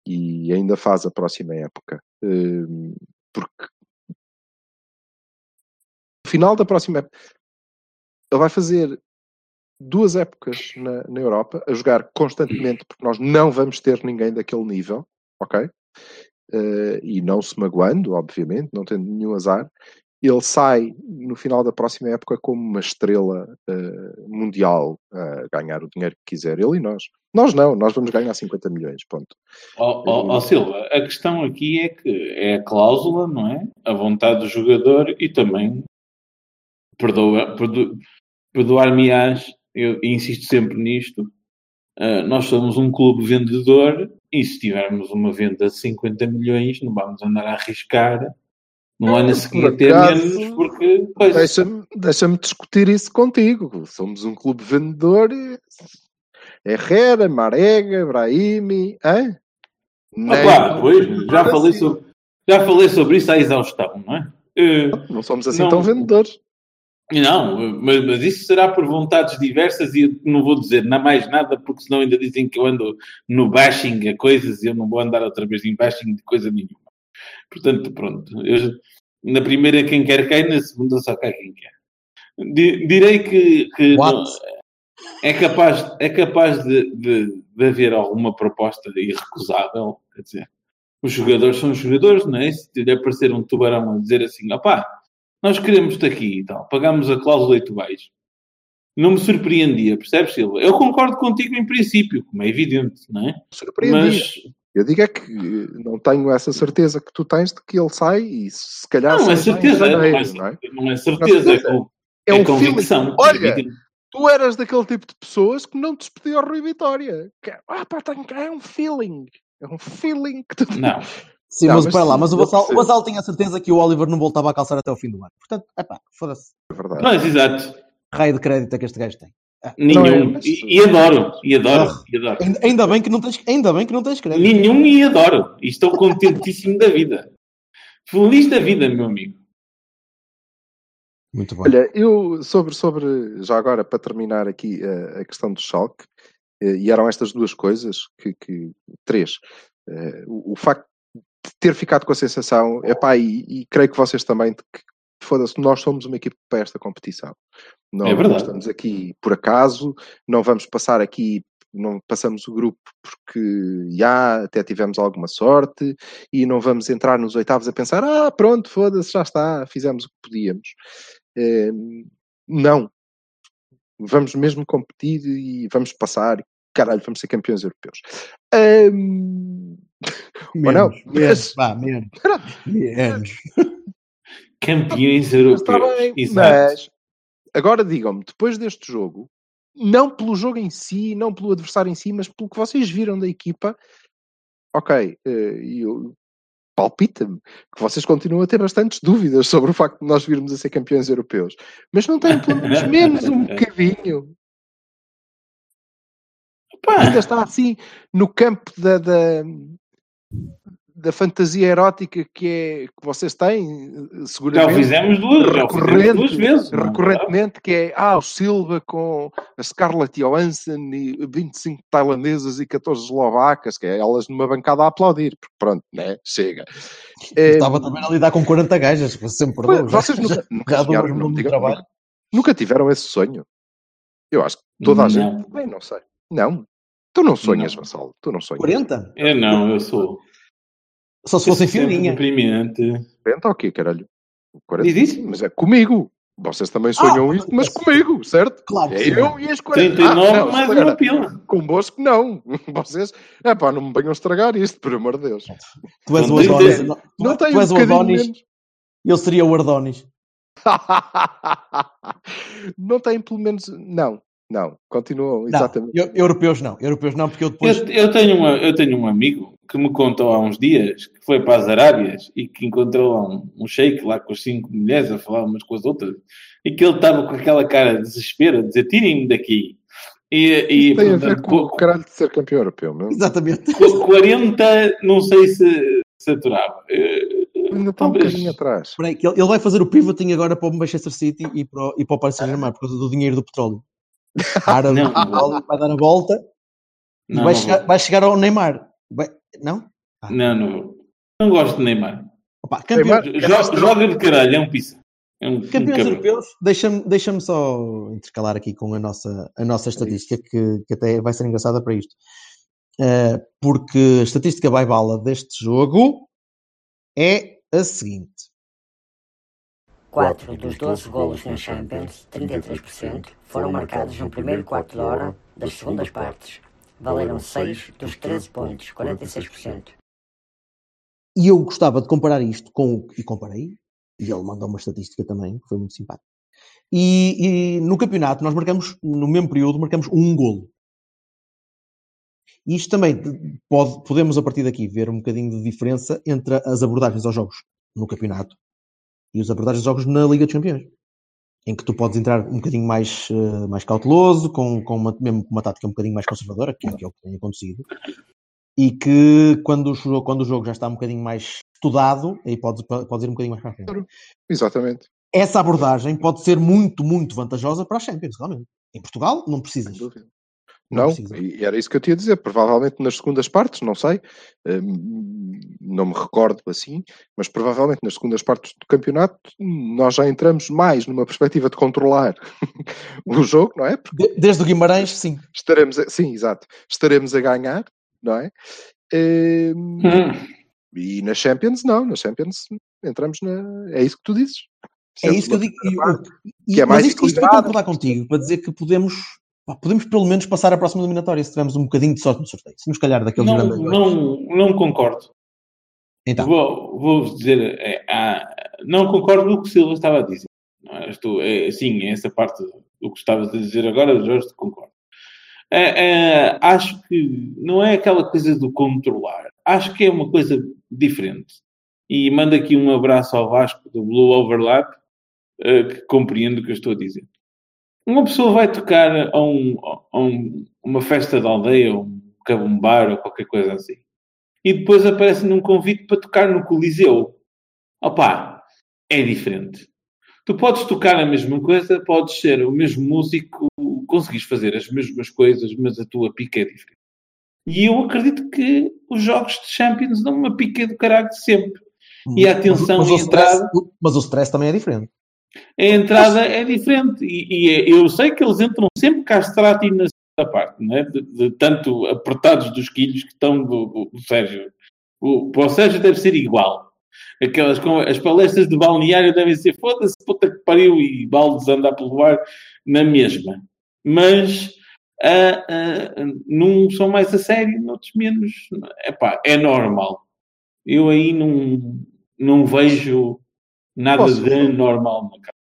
E ainda faz a próxima época. Eh, porque no final da próxima época, ele vai fazer duas épocas na, na Europa, a jogar constantemente, porque nós não vamos ter ninguém daquele nível, ok? Uh, e não se magoando, obviamente, não tendo nenhum azar, ele sai no final da próxima época como uma estrela uh, mundial a ganhar o dinheiro que quiser, ele e nós. Nós não, nós vamos ganhar 50 milhões, ponto. Ó oh, oh, oh, Silva, a questão aqui é que é a cláusula, não é? A vontade do jogador e também perdoa, perdo, perdoar-me-ás, eu insisto sempre nisto, uh, nós somos um clube vendedor e se tivermos uma venda de 50 milhões não vamos andar a arriscar no ano a seguir ter menos porque... Deixa-me deixa discutir isso contigo. Somos um clube vendedor Herrera, Marega, Brahimi, hein? Ah, claro, pois, já falei, sobre, já falei sobre isso à exaustão, não é? Uh, não somos assim não, tão vendedores. Não, mas, mas, isso será por vontades diversas e não vou dizer não mais nada, porque senão ainda dizem que eu ando no bashing a coisas e eu não vou andar outra vez em bashing de coisa nenhuma. Portanto, pronto. Eu, na primeira quem quer cai, na segunda só cai quem quer. Direi que, que não, é capaz, é capaz de, de, de, haver alguma proposta irrecusável. Quer dizer, os jogadores são jogadores, não é? Se lhe aparecer um tubarão a dizer assim, opá, nós queremos-te aqui e tal, pagamos a cláusula e tu vais. Não me surpreendia, percebes, Silva? Eu concordo contigo em princípio, como é evidente, não é? Mas... Eu digo é que não tenho essa certeza que tu tens de que ele sai e se calhar... Não, é certeza, não, é, não, é, não é certeza, é, é, é, um convicção. Olha, tu eras daquele tipo de pessoas que não te despedia ao Rui Vitória. Que, ah, pá, tem, é um feeling. É um feeling que tu. Não. Sim, não, mas, para lá, mas o Basal, o Basal tinha certeza que o Oliver não voltava a calçar até o fim do ano. Portanto, é pá, foda-se. É verdade. Mas, exato. Raio de crédito é que este gajo tem. Ah, Nenhum. É, e, e, adoro. E adoro. Ah, e adoro. Ainda, bem que não tens, ainda bem que não tens crédito. Nenhum e adoro. E estou contentíssimo da vida. Feliz da vida, meu amigo. Muito bom. Olha, eu sobre, sobre já agora para terminar aqui a, eh, a questão do Schalke, eh, e eram estas duas coisas, que, que três. Uh, o, o, facto ter ficado com a sensação, epá, e, e creio que vocês também, que foda-se, nós somos uma equipe para esta competição. Não, é verdade. estamos aqui por acaso, não vamos passar aqui não passamos o grupo porque já até tivemos alguma sorte e não vamos entrar nos oitavos a pensar ah pronto, foda-se, já está, fizemos o que podíamos. Ehm, não. Vamos mesmo competir e vamos passar. Caralho, vamos ser campeões europeus. Um... Menos, não? Menos, vá, menos. menos. campeões europeus. Bem, mas agora digam-me, depois deste jogo, não pelo jogo em si, não pelo adversário em si, mas pelo que vocês viram da equipa, ok, eh, eu palpita-me que vocês continuam a ter bastantes dúvidas sobre o facto de nós virmos a ser campeões europeus. Mas não têm pelo menos menos um bocadinho. Ainda está assim no campo da, da, da fantasia erótica que, é, que vocês têm, seguramente. Já fizemos duas, já fizemos duas vezes. É? Recorrentemente, que é ah, o Silva com a Scarlett Johansson e 25 tailandesas e 14 eslovacas, que é elas numa bancada a aplaudir, porque pronto, né? Chega. Estava é, também a lidar com 40 gajas, sempre pois, Vocês nunca, nunca, sonharam, nunca, trabalho. nunca tiveram esse sonho. Eu acho que toda a não. gente. Bem, não sei. Não. Tu não sonhas, não. Vassal. Tu não sonhas. 40? Eu não, eu sou. Só se fossem fininha. Deprimente. 40 o quê, caralho? 40, Diz Mas é comigo. Vocês também sonham ah, isso, mas comigo, certo? Claro. É eu e as 40. 39 ah, não, mais uma pila. Convosco não. Vocês, é pá, não me venham estragar isto, por amor de Deus. Tu és o Adonis. Não, não tu és um o Adonis. Eu seria o Ardonis. não tem pelo menos. Não, não, continuam, exatamente. Não, europeus não, europeus não, porque eu depois. Eu, eu, tenho uma, eu tenho um amigo que me contou há uns dias que foi para as Arábias e que encontrou lá um, um sheik lá com as cinco mulheres a falar umas com as outras e que ele estava com aquela cara de desespero a dizer: tirem-me daqui. E, e, tem a ver com, o caralho de ser campeão europeu, não? Exatamente. Com 40, não sei se, se aturava. Ainda está um bocadinho atrás. Peraí, ele, ele vai fazer o pivoting agora para o Manchester City e para, o, e para o Paris Saint-Germain por causa do dinheiro do petróleo. Árabe vai dar a volta não, vai, chegar, vai, chegar, ao Neymar. Vai, não? Ah. Não, não. Não gosto de Neymar. Opa, campeão, Neymar joga, joga de caralho, é um pizza. É um, Campeões um europeus, deixa-me deixa só intercalar aqui com a nossa, a nossa estatística, que, que até vai ser engraçada para isto. Uh, porque a estatística vai bala deste jogo é a seguinte. 4 dos 12 golos na Champions, 33%, foram marcados no primeiro quarto de hora das segundas partes. Valeram 6 dos 13 pontos, 46%. E eu gostava de comparar isto com o. E comparei, e ele mandou uma estatística também, que foi muito simpático. E, e no campeonato, nós marcamos, no mesmo período, marcamos um golo. E isto também pode, podemos, a partir daqui, ver um bocadinho de diferença entre as abordagens aos jogos no campeonato e as abordagens aos jogos na Liga dos Campeões. Em que tu podes entrar um bocadinho mais, uh, mais cauteloso, com, com uma, mesmo com uma tática um bocadinho mais conservadora, que é, que é o que tem acontecido. E que quando o, jogo, quando o jogo já está um bocadinho mais estudado, aí podes, podes ir um bocadinho mais para frente. Exatamente. Essa abordagem pode ser muito, muito vantajosa para a Champions, realmente. Em Portugal, não precisas. Não, precisa. e era isso que eu tinha a dizer. Provavelmente nas segundas partes, não sei, hum, não me recordo assim, mas provavelmente nas segundas partes do campeonato nós já entramos mais numa perspectiva de controlar o jogo, não é? Porque De- Desde o Guimarães, sim. estaremos, a, sim, exato, estaremos a ganhar, não é? Hum, Hum. E na Champions, não, na Champions entramos na. É isso que tu dizes. É isso que eu digo. E, e- que é mas mais isto, isto para concordar contigo, para dizer que podemos, podemos pelo menos passar à próxima eliminatória se tivermos um bocadinho de sorte no sorteio. Se nos calhar daqueles Não, grandes. não, não concordo. Então, Vou, vou dizer, é, ah, não concordo com o que o Silva estava a dizer. É? Estou, é, sim, essa parte do que estavas a dizer agora, Jorge, concordo. É, é, acho que não é aquela coisa do controlar. Acho que é uma coisa diferente. E mando aqui um abraço ao Vasco do Blue Overlap, eh, que compreende o que eu estou a dizer. Uma pessoa vai tocar a, um, a um- uma festa de aldeia, ou um cabumbar, ou qualquer coisa assim e depois aparece num convite para tocar no Coliseu. Opa, é diferente. Tu podes tocar a mesma coisa, podes ser o mesmo músico, conseguis fazer as mesmas coisas, mas a tua pica é diferente. E eu acredito que os jogos de Champions dão uma pica do caralho sempre. E a atenção mas, e o stress, entrada, mas o stress também é diferente. A entrada é diferente. E, e é- eu sei que eles entram sempre castrati na segunda parte, não é? de, de tanto apertados dos quilhos que estão do, do- do Sérgio. O, para o Sérgio deve ser igual. Aquelas, com- as palestras de balneário devem ser foda-se, puta que pariu e baldes andar pelo ar na mesma. Mas ah, ah, num são mais a sério, noutros menos. Epá, é normal. Eu aí não, não vejo nada Posso? de normal na cara.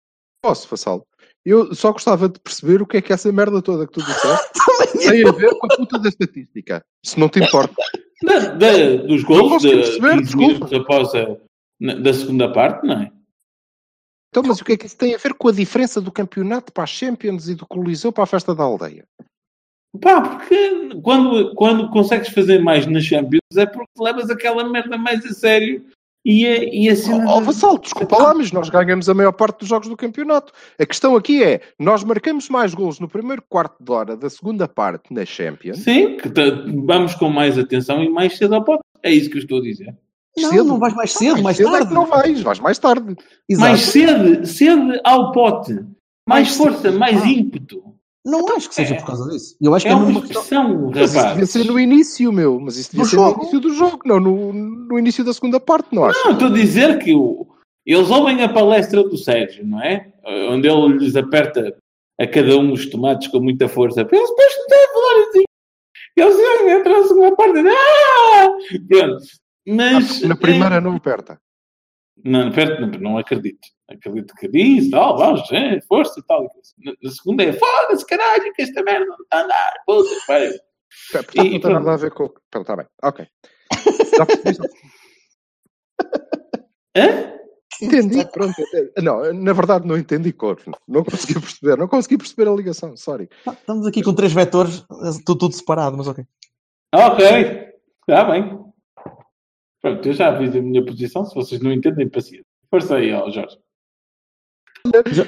Posso, Vassalo? Eu só gostava de perceber o que é que essa merda toda que tu disseste tem a ver com a puta da estatística. Se não te importa. Da, da- dos gols consegui de perceber, 15 desculpa. minutos após a na- da segunda parte, não é? Então, mas o que é que isso tem a ver com a diferença do campeonato para a Champions e do Coliseu para a festa da aldeia? Pá, porque quando, quando consegues fazer mais nas Champions é porque levas aquela merda mais a sério e a, e a cena. Oh, Vassalo, desculpa lá, mas nós ganhamos a maior parte dos jogos do campeonato. A questão aqui é, nós marcamos mais golos no primeiro quarto de hora da segunda parte na Champions. Sim, que vamos com mais atenção e mais cedo ao pote. É isso que eu estou a dizer. Não, Cedo. não vais mais cedo, mais cedo é tarde. que não vais, vais mais tarde. Exato. Mais cedo, cedo ao pote. Mais, Mais força, cedo. mais Ah. ímpeto. Não acho que seja é- por causa disso. Eu acho que É é, uma questão. Mas isso devia rapaz. ser no início, meu. Mas isso devia Do ser jogo. no início do jogo, não no, no início da segunda parte, não acho? Não, estou a dizer que o- eles ouvem a palestra do Sérgio, não é? Onde ele lhes aperta a cada um os tomates com muita força. Eles depois não têm a falar assim. Eles entram na segunda parte. Ah! Pronto. Mas. Na primeira não aperta. Não, perto, não, não acredito. Acredito que diz, tal, vamos, é, força e tal. Na, na segunda é, foda-se, caralho, que esta merda não está a andar, puta que pariu. Portanto, não tem nada a ver com. Pronto, está bem. Ok. Já percebi. Hã? Entendi, pronto. entendi. Não, na verdade não entendi corno. Não consegui perceber. Não consegui perceber a ligação. Sorry. Tá, Estamos aqui com três vetores, tudo, tudo separado, mas ok. Ok, está bem. Pronto, eu já fiz a minha posição, se vocês não entendem, paciência. Força aí, ó, Jorge.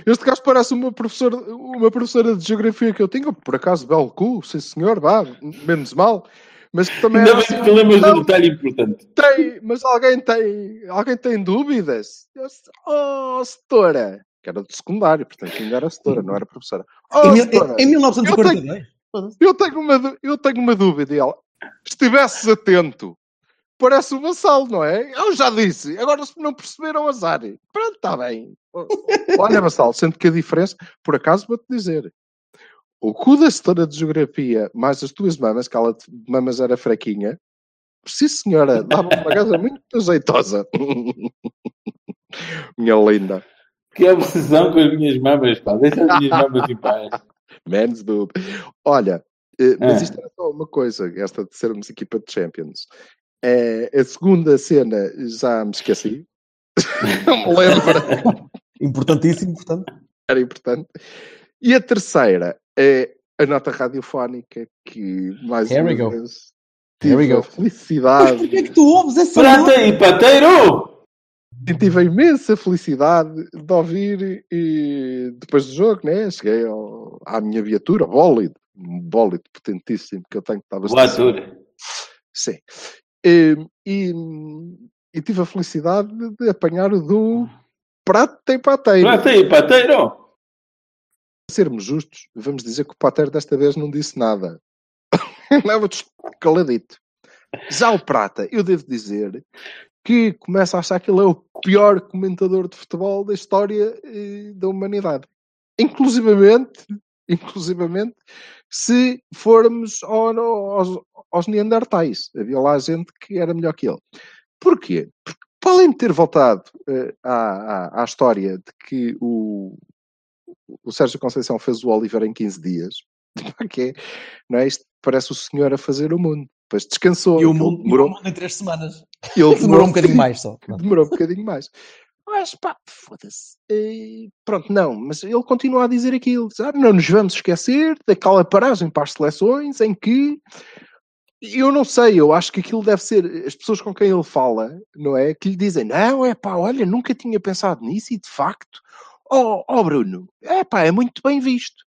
Este gajo parece uma professora, uma professora de geografia que eu tinha, por acaso, belo cu, sim senhor, vá, menos mal. Mas que também Ainda era bem assim, que lembras de um detalhe importante. tem, mas alguém tem, alguém tem dúvidas? Eu Oh, setora, que era de secundário, portanto ainda era setora, não era professora. Oh, Em, mil- setora, em- em 1942. foda-se. eu tenho uma, eu tenho uma dúvida, e ela, estivesses atento parece o vassalo, não é? Eu já disse, agora se não perceberam azar. Pronto, está bem. Olha, vassalo, sendo que a diferença, por acaso vou-te dizer, o cu da setora de geografia mais as tuas mamas, que ela de mamas era fraquinha, sim senhora, dava uma casa muito azeitosa. Minha linda. Que obsessão com as minhas mamas, pá. Deixa as minhas mamas em paz. Man's boob. Olha, eh, mas Ah. isto era só uma coisa, esta de sermos equipa de Champions. Eh, a segunda cena já me esqueci. Não me lembro, Importantíssimo, portanto. era importante. E a terceira é a nota radiofónica que mais Here uma we go. vez Here we tive a go. Mas felicidade porquê é que tu ouves essa Prata nota? e pateiro! e tive a imensa felicidade de ouvir e depois do jogo, né? Cheguei ao- à minha viatura, bólido, um bólido potentíssimo que eu tenho que estava Boa estacionado. altura. Sim. E, e, e tive a felicidade de, apanhar o do prato tem pateiro. Prata e pateiro! Para sermos justos, vamos dizer que o pateiro desta vez não disse nada. Leva caladito. Já o Prata, eu devo dizer que começa a achar que ele é o pior comentador de futebol da história eh, da humanidade. Inclusivamente, inclusivamente, se formos ao- aos, aos Neandertais. Havia lá gente que era melhor que ele. Porquê? Porque, para além de ter voltado eh, à, à, à história de que o, o Sérgio Conceição fez o Oliver em 15 dias, que é, não é? Isto parece o senhor a fazer o mundo. Depois descansou. E o mundo, o demorou, mundo em três semanas. ele Demorou um bocadinho mais só. Demorou um bocadinho mais. Mas pá, foda-se. Pronto, não, mas ele continua a dizer aquilo. "Ah, não nos vamos esquecer daquela paragem para as seleções em que eu não sei, eu acho que aquilo deve ser as pessoas com quem ele fala, não é? Que lhe dizem, não, é pá, olha, nunca tinha pensado nisso e de facto, ó oh, Bruno, é pá, é muito bem visto.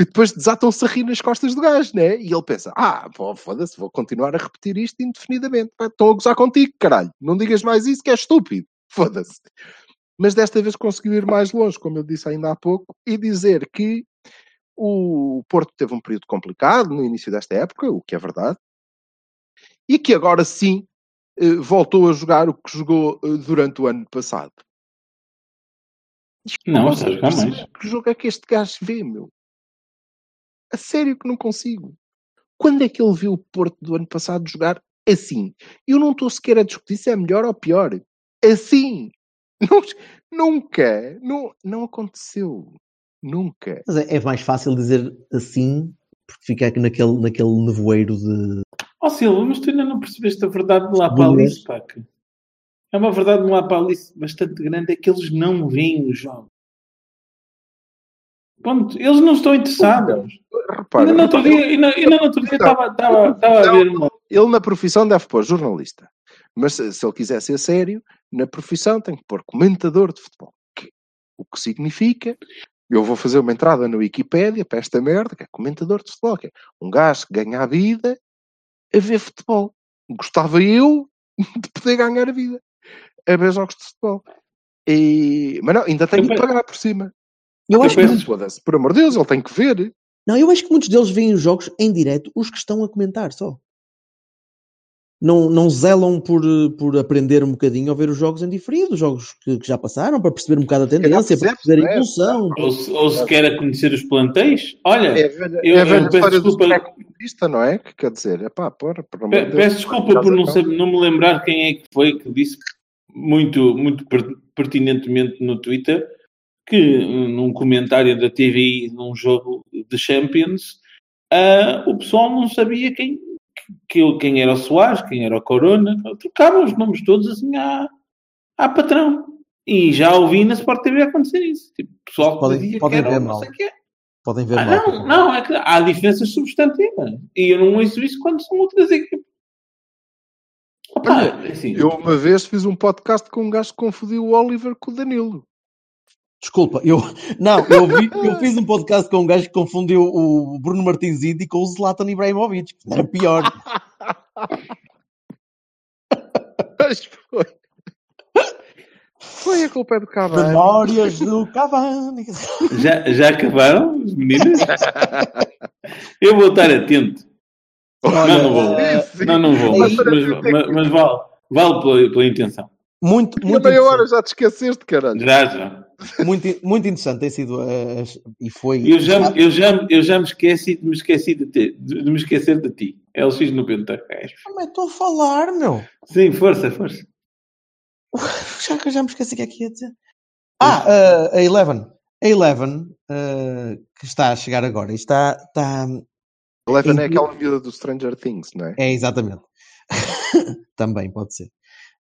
E depois desatam-se a rir nas costas do gajo, né? E ele pensa, ah, foda-se, vou continuar a repetir isto indefinidamente. Estão a gozar contigo, caralho. Não digas mais isso que é estúpido. Foda-se. Mas desta vez conseguiu ir mais longe, como eu disse ainda há pouco, e dizer que o Porto teve um período complicado no início desta época, o que é verdade, e que agora sim eh, voltou a jogar o que jogou eh, durante o ano passado. Não, está a jogar mais. Que jogo é que este gajo vê, meu? A sério que não consigo. Quando é que ele viu o Porto do ano passado jogar assim? Eu não estou sequer a discutir se é melhor ou pior. Assim. Nunca. Não, não aconteceu. Nunca. Mas é, é mais fácil dizer assim, porque fica aqui naquele, naquele nevoeiro de. Ó Silva, mas tu ainda não percebeste a verdade de lá para Alice, pá. É uma verdade de lá para Alice bastante grande, é que eles não veem os jogos. Ponto. Eles não estão interessados. Repara, Ainda no outro dia, ainda, ainda no outro dia estava, estava, estava a ver uma. ele na profissão deve pôr jornalista. Mas se, se ele quiser ser sério, na profissão tem que pôr comentador de futebol. Que- o que significa, eu vou fazer uma entrada na Wikipédia para esta merda, que é comentador de futebol, que é um gajo que ganha a vida a ver futebol. Gostava eu de poder ganhar a vida a ver jogos de futebol. E, mas não, ainda tenho que pagar por cima. Eu acho que por amor de Deus, ele tem que ver. Não, eu acho que muitos deles veem os jogos em direto, os que estão a comentar só. Não, não zelam por, por aprender um bocadinho a ver os jogos em diferido, os jogos que, que já passaram, para perceber um bocado a tendência, para perceber a é? evolução. Ou se, ou se quer a conhecer os plantéis, olha, É Eu- é eu peço desculpa. comunista, não é? Que quer dizer, é pá, porra, por amor Pe- de Deus. Peço desculpa por não, saber, não me lembrar quem é que foi que disse muito, muito per- pertinentemente no Twitter que uh, num comentário da TVI num jogo de Champions ah, o pessoal não sabia quem, que, quem era o Soares, quem era o Corona, trocavam os nomes todos assim à, à patrão. E já ouvi na Sport TV acontecer isso. Tipo, pessoal que Podem- dizia podem que era ver mal. sei quê. Podem ver Ah, mal. não, não, é que há diferenças substantivas. E eu não ouço isso quando são outras equipes. Opa, Olha, assim, Eu uma vez fiz um podcast com um gajo que confundiu o Oliver com o Danilo. Desculpa, eu, não, eu, vi- eu fiz um podcast com um gajo que confundiu o Bruno Martins Indy com o Zlatan Ibrahimovic. que Era pior. Mas foi. Foi a culpa é do Cavani. Memórias do Cavani. já, já acabaram os meninos? eu vou estar atento. Não, não vou. Não, não vou. Mas, Mas mas, mas- mas vale, vale pela, pela intenção. Muito, E a muito meia hora já te esqueceste, caralho. Já, já. Muito, muito interessante tem sido as- e foi Eu já, me- eu, já, me- eu já me esqueci de me esqueci de, ti, de, de me esquecer de ti. LX no Pentacash. Mas estou a falar, meu. Sim, força, força. Já que eu já me esqueci o que é que ia dizer. Ah, eh, a Eleven. A Eleven, eh, que está a chegar agora, e está, está, Eleven é Em- aquela vida do Stranger Things, não é? É, exatamente. Também pode ser.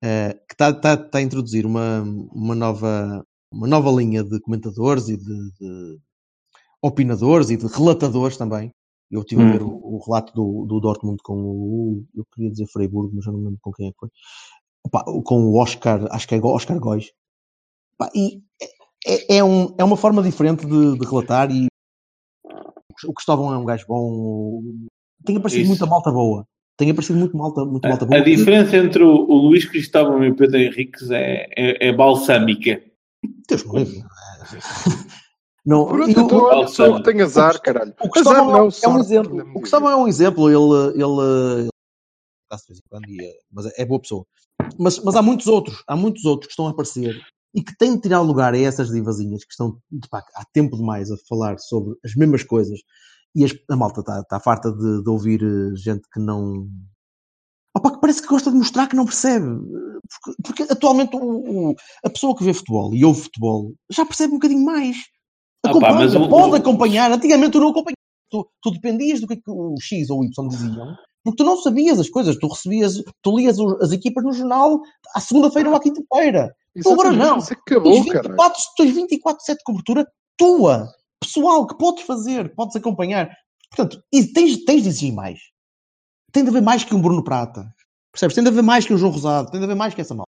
Eh, que está está- está a introduzir uma, uma, nova, uma nova linha de comentadores e de, de opinadores e de relatadores também. Eu estive a ver o, o relato do, do Dortmund com o. Eu queria dizer Freiburg, mas já não me lembro com quem é que foi. Opa, com o Oscar, acho que é Oscar Góis. Opa, e é, é, um, é uma forma diferente de, de relatar e o Cristóvão é um gajo bom. Tem aparecido Isso. muita malta boa. Tem aparecido muito malta, muito malta boa. a diferença entre o, o Luís Cristóvão e o Pedro Henriques é, é, é balsâmica. Deus me livre. Não, Pronto, e o- então o- olha, só tem azar, caralho. O é, um- não, é um exemplo. O. Cristóvão é um exemplo. Ele, ele, ele é- mas é boa pessoa. Mas, mas há muitos outros, há muitos outros que estão a aparecer e que têm de tirar lugar a essas divazinhas que estão de pá, há tempo demais a falar sobre as mesmas coisas e as- a malta está, está farta de, de ouvir eh, gente que não. Opa, que parece que gosta de mostrar que não percebe. Porque, porque atualmente o- o- a pessoa que vê futebol e ouve futebol já percebe um bocadinho mais. Ah, pá, Acompanha, mas o- pode o- acompanhar. Antigamente tu não acompanhavas. Tu, tu dependias do que, é que o X ou o Y diziam, porque tu não sabias as coisas. Tu recebias, tu lias as equipas no jornal à segunda-feira ou à quinta-feira. Isso agora é- não. Isso acabou, Tens caralho. 24, tens 24 7 de cobertura tua, pessoal, que podes fazer, podes acompanhar. Portanto, e tens, tens de exigir mais. Tem de haver mais que um Bruno Prata. Percebes? Tem de haver mais que um João Rosado. Tem de haver mais que essa malta.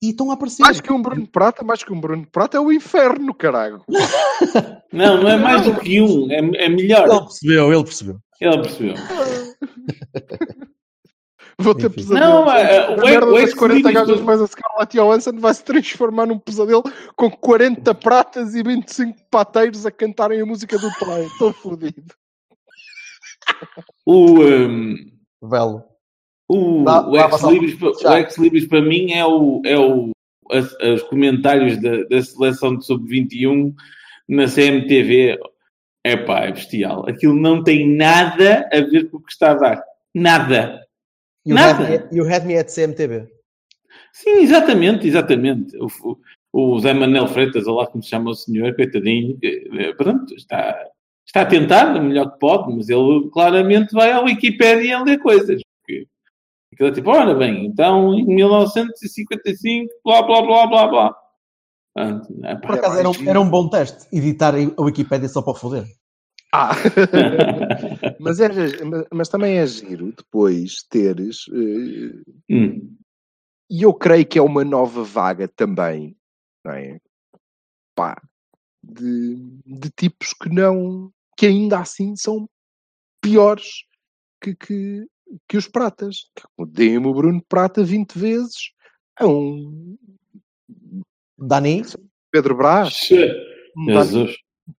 E estão a aparecer. Mais que um Bruno Prata, mais que um Bruno Prata é o inferno, caralho. Não, não é mais do que um, é, é melhor. Ele percebeu, ele percebeu. Ele percebeu. Vou ter Enfim. pesadelo. Não, é, a o merda das 40 ex-libris gajas mais a Scarlett Johansson vai se transformar num pesadelo com 40 pratas e 25 pateiros a cantarem a música do Troy. Estou fodido. O, um, Velo. o, Dá- o pa- já. o ex-libris para mim é, o, é o, as- os comentários da, da seleção de sub-21 na CMTV. É pá, é bestial. Aquilo não tem nada a ver com o que está a dar. Nada. You Nada. had, me, you had me at CMTV. Sim, exatamente, exatamente. O, o, o Zé Manel Freitas, ou lá como se chama o senhor, coitadinho, que, eh, pronto, está, está a tentar, o melhor que pode, mas ele claramente vai à Wikipédia ler coisas. Porque, aquilo é tipo, olha bem, então em 1955, blá blá blá blá blá. Pronto, é pá. Por acaso era um, era um bom teste editar a Wikipédia só para o foder. Ah. mas, é, mas, mas também é giro depois teres. eh, Hum. e eu creio que é uma nova vaga também, não é? Pá, de, de tipos que não, que ainda assim são piores que, que, que os pratas. Deem-me o Bruno Prata 20 vezes a um Dani, Pedro Brás. Dani Jesus.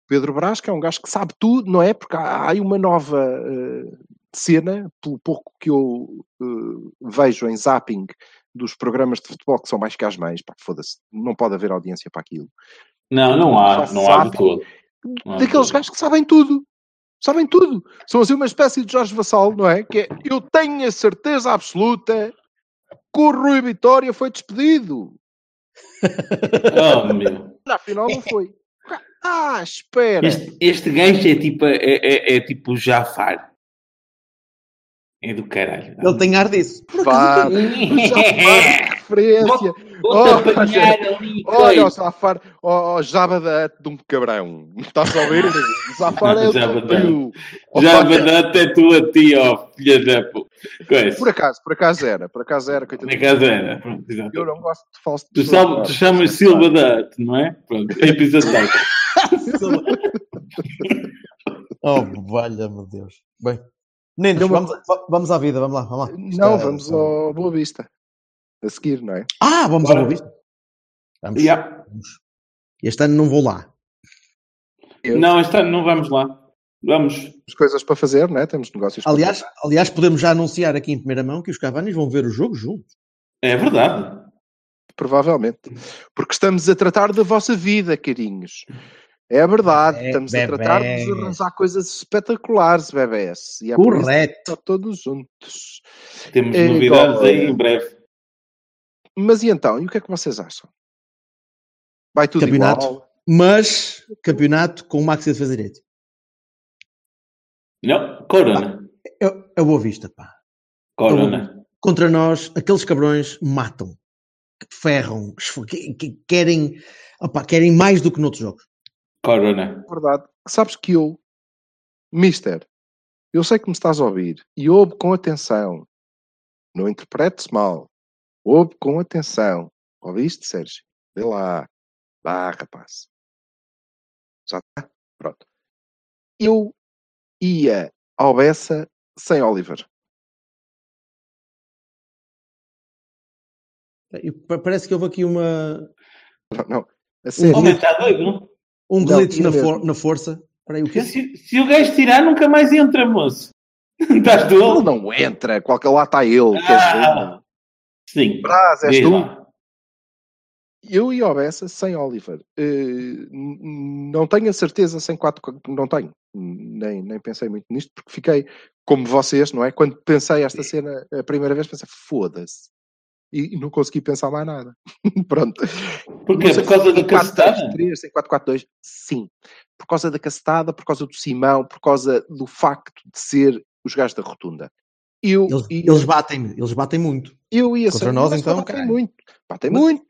Pedro Brás, que é um gajo que sabe tudo, não é? Porque há, há aí uma nova eh, cena, pelo pouco que eu eh, vejo em zapping dos programas de futebol que são mais que as mães, pá, foda-se, não pode haver audiência para aquilo. Não, não há, não há de todo. De Daqueles gajos que sabem tudo. Sabem tudo. São assim uma espécie de Jorge Vassal, não é? Que é, eu tenho a certeza absoluta que o Rui Vitória foi despedido. Oh, meu. Afinal não foi. Ah, espera. Este, este gajo é tipo, é, é, é tipo o Jafar. É do caralho. ele tem ar disso. Por referência. Vou-te Oh, apanhar ali, Olha o. Zafar, ó oh, Jaba da de um cabrão. Estás a ouvir? Zafar é o Jaba teu da- tio. Já Olha, badata é tua tia, ó, filha da coisa. Por acaso, por acaso era, por acaso era. Coitadinho. casa era. Pronto. Eu não gosto de falso Tu, sal- tu chamas Silva da não é? Pronto, é episódio oh, valha-me Deus. Bem, meninos, vamos, va- vamos à vida, vamos lá. Vamos lá. Não, é- vamos ao Boa Vista. A seguir, não é? Ah, vamos Bora. ao Boa Vista. Vamos. Yeah. Vamos. Este ano não vou lá. Eu- Não, este ano não vamos lá. Vamos. Temos coisas para fazer, né? temos negócios para Aliás, aliás, podemos já anunciar aqui em primeira mão que os Cavani's vão ver o jogo juntos. É verdade. Provavelmente. Porque estamos a tratar da vossa vida, carinhos. É verdade, É, estamos a tratar de arranjar coisas espetaculares, bebés. E é por isso que Correto. estão todos juntos. Temos É, novidades igual, aí é. em breve. Mas e então? E o que é que vocês acham? Vai tudo Campeonato. igual? Mas campeonato com o Maxi de fazer direito. Não, Corona. É, é boa vista, pá. Corona. Contra nós, aqueles cabrões matam, ferram, esfo- que- que- querem, opá, querem mais do que noutros jogos. Corona. verdade. Sabes que eu, Mister, eu sei que me estás a ouvir e ouve com atenção. Não interpretes mal. Ouve com atenção. Ouviste, Sérgio? Vê lá. Vá, rapaz. Já está? Pronto. Eu ia ao Bessa sem Oliver. Pa- Parece que houve aqui uma, Não, não. A sério. Homem, está doido? um Não, glitch ia na, for- na força. Espera aí, o quê? Se, se o gajo tirar, nunca mais entra, moço. Estás Ele doido? não entra. Qualquer lá está ele. Ah. Sim. Brás, és tu. lá. Eu ia ao Bessa sem Oliver. N- não tenho a certeza sem quatro. Não tenho. Nem, nem pensei muito nisto, porque fiquei como vocês, não é? Quando pensei esta cena a primeira vez, pensei, foda-se. E, e não consegui pensar mais nada. Pronto. Porquê? Por causa da em cacetada? 4-3-3, sem 4-4-2. Sim. Por causa da cacetada, por causa do Simão, por causa do facto de ser os gajos da rotunda. Eu, Eles, ia- eles batem, eles batem muito. eu ia Contra nós, então, batem caralho. muito. Batem Mas- muito.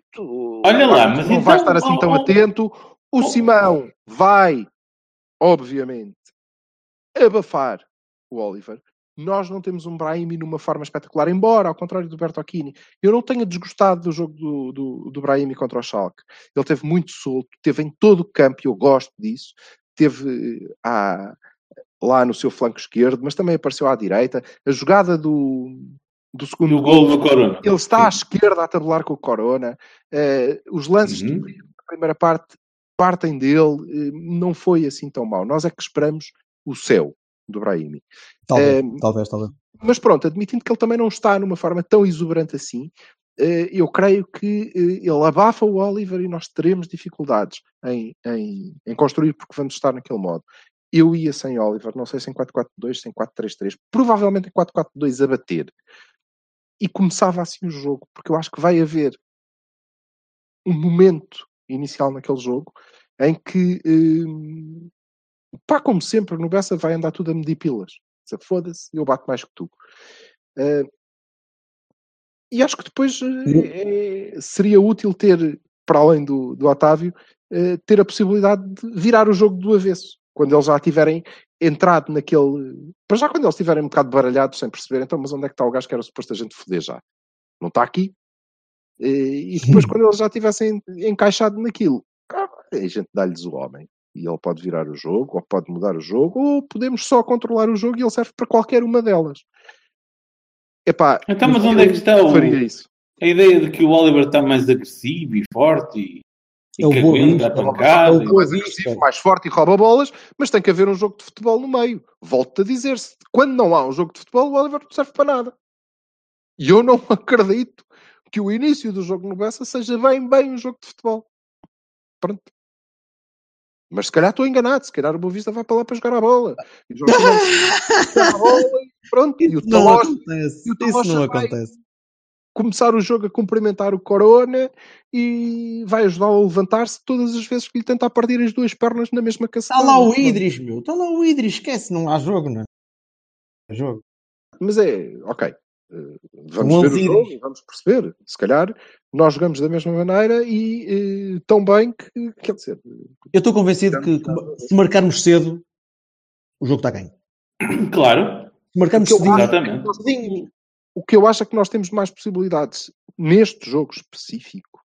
Olha lá, mas não vai então- estar assim tão oh, oh, atento. O oh. Simão vai, obviamente, abafar o Oliver. Nós não temos um Brahimi numa forma espetacular, embora, ao contrário do Bertocchini, eu não tenha desgostado do jogo do, do, do Brahimi contra o Schalke. Ele teve muito solto, teve em todo o campo, e eu gosto disso. Teve eh, à- lá no seu flanco esquerdo, mas também apareceu à direita. A jogada do, do segundo No gol do Corona. ele está à esquerda a tabular com o Corona. Eh, os lances Uhum. da primeira parte partem dele. eh, não foi assim tão mal. Nós é que esperamos o céu do Brahimi. Talvez, Eh, talvez, talvez. Mas pronto, admitindo que ele também não está numa forma tão exuberante assim, eu creio que ele abafa o Oliver e nós teremos dificuldades em, em, em construir porque vamos estar naquele modo. Eu ia sem Oliver, não sei se em 4-4-2, se em 4-3-3, provavelmente em 4-4-2 a bater. E começava assim o jogo, porque eu acho que vai haver um momento inicial naquele jogo em que, eh, pá, como sempre, no Bessa vai andar tudo a medir pilas. Se Foda-se, eu bato mais que tu. Eh, e acho que depois é- seria útil ter, para além do, do Otávio, eh, ter a possibilidade de virar o jogo do avesso. Quando eles já tiverem entrado naquele. Para já, quando eles estiverem um bocado baralhados, sem perceber, então, mas onde é que está o gajo que era suposto a gente foder já? Não está aqui. E depois, quando eles já tivessem encaixado naquilo, ah, a gente dá-lhes o homem. E ele pode virar o jogo, ou pode mudar o jogo, ou podemos só controlar o jogo e ele serve para qualquer uma delas. Epá, Então, mas onde é que está o-. A ideia de que o Oliver está mais agressivo e forte e É o que Boa aguenta a Vista. pancada. É o e- Boa mais Vista. agressivo, mais forte e rouba bolas, mas tem que haver um jogo de futebol no meio. Volto-te a dizer, se quando não há um jogo de futebol, o Oliver não serve para nada. E eu não acredito que o início do jogo no Bessa seja bem, bem um jogo de futebol. Pronto. Mas se calhar estou enganado, se calhar o Boa Vista vai para lá para jogar a bola. E vai jogar a bola e pronto. E o Isso não Talocha acontece. e o Isso Talocha não vai- acontece. Começar o jogo a cumprimentar o Corona e vai ajudá-lo a levantar-se todas as vezes que lhe tenta partir as duas pernas na mesma caçada. Está lá o Idris, meu. Está lá o Idris. Esquece, não há jogo, não é? Há jogo. Mas é, ok. eh, Vamos Um ver o jogo Idris. e vamos perceber. Se calhar nós jogamos da mesma maneira e eh, tão bem que, quer dizer, Eu estou convencido que, que se marcarmos cedo, o jogo está ganho. Claro, Se marcarmos Porque eu cedinho, exatamente. cedinho, o que eu acho é que nós temos mais possibilidades neste jogo específico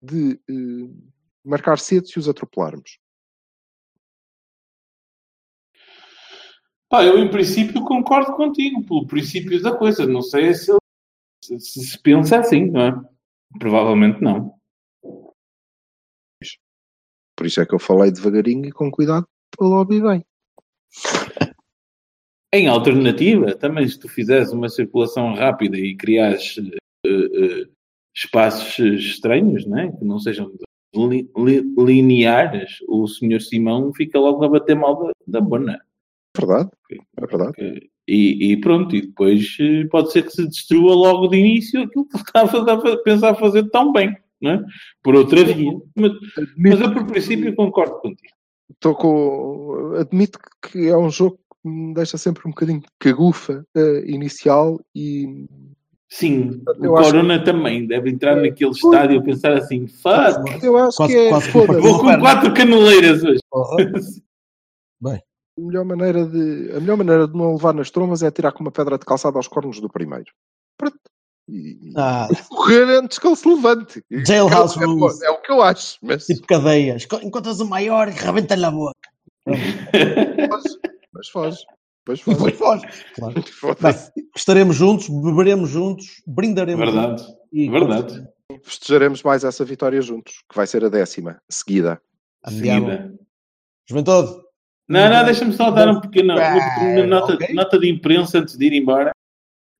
de eh, marcar cedo se os atropelarmos. Pá, eu em princípio concordo contigo, pelo princípio da coisa. Não sei se, se, se se pensa assim, não é? Provavelmente não. Por isso é que eu falei devagarinho e com cuidado para o lobby bem. Em alternativa, também se tu fizeres uma circulação rápida e criares eh, eh, espaços estranhos, né? que não sejam li- li- lineares, o senhor Simão fica logo a bater mal da, da bona. Verdade, é verdade. Que- E, e pronto, e depois eh, pode ser que se destrua logo de início aquilo que estava a pensar fazer tão bem, não é? Por outra via. Mas, mas eu, por princípio, concordo contigo. Estou com. Admito que é um jogo deixa sempre um bocadinho de cagufa eh, inicial e Sim, Eu o Corona também deve entrar naquele estádio a pensar assim: fuck, eu acho Quase- que é quase que vou com quatro caneleiras hoje. Porra. A melhor, maneira de, a melhor maneira de não levar nas trombas é tirar com uma pedra de calçado aos cornos do primeiro. Pronto. E, e Ah, correr antes que ele se levante. Jailhouse é, é, é o que eu acho. Mas, tipo cadeias. Encontras o maior e rebenta-lhe a boca. mas foge. Depois E depois foge. foge. Claro. Bem, estaremos juntos, beberemos juntos, brindaremos Verdade, juntos. E verdade. Festejaremos mais essa vitória juntos, que vai ser a décima seguida. Andiamo. Seguida. Juventude. Não, não, deixa-me só dar um pequeno, uma pequena nota, ok. nota de imprensa antes de ir embora.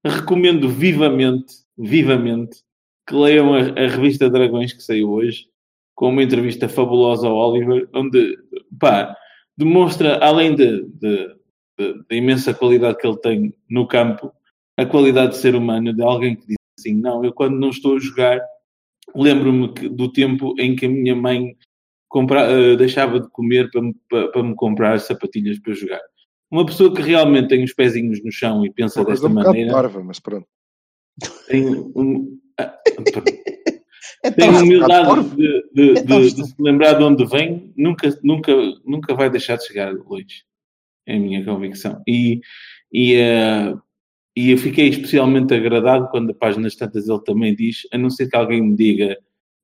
Recomendo vivamente, vivamente, que leiam a, a revista Dragões que saiu hoje, com uma entrevista fabulosa ao Oliver, onde, pá, demonstra, além de, de- de- da imensa qualidade que ele tem no campo, a qualidade de ser humano, de alguém que diz assim, não, eu quando não estou a jogar, lembro-me do tempo em que a minha mãe compra- eh, deixava de comer para me, para, para me comprar sapatilhas para jogar. Uma pessoa que realmente tem os pezinhos no chão e pensa coisa desta um maneira, parva, mas pronto. tem, um, ah, É tem humildade de, de- É de- de se lembrar de onde vem, nunca, nunca, nunca vai deixar de chegar longe. É a minha convicção. E, e, eh, e eu fiquei especialmente agradado quando a páginas tantas ele também diz, a não ser que alguém me diga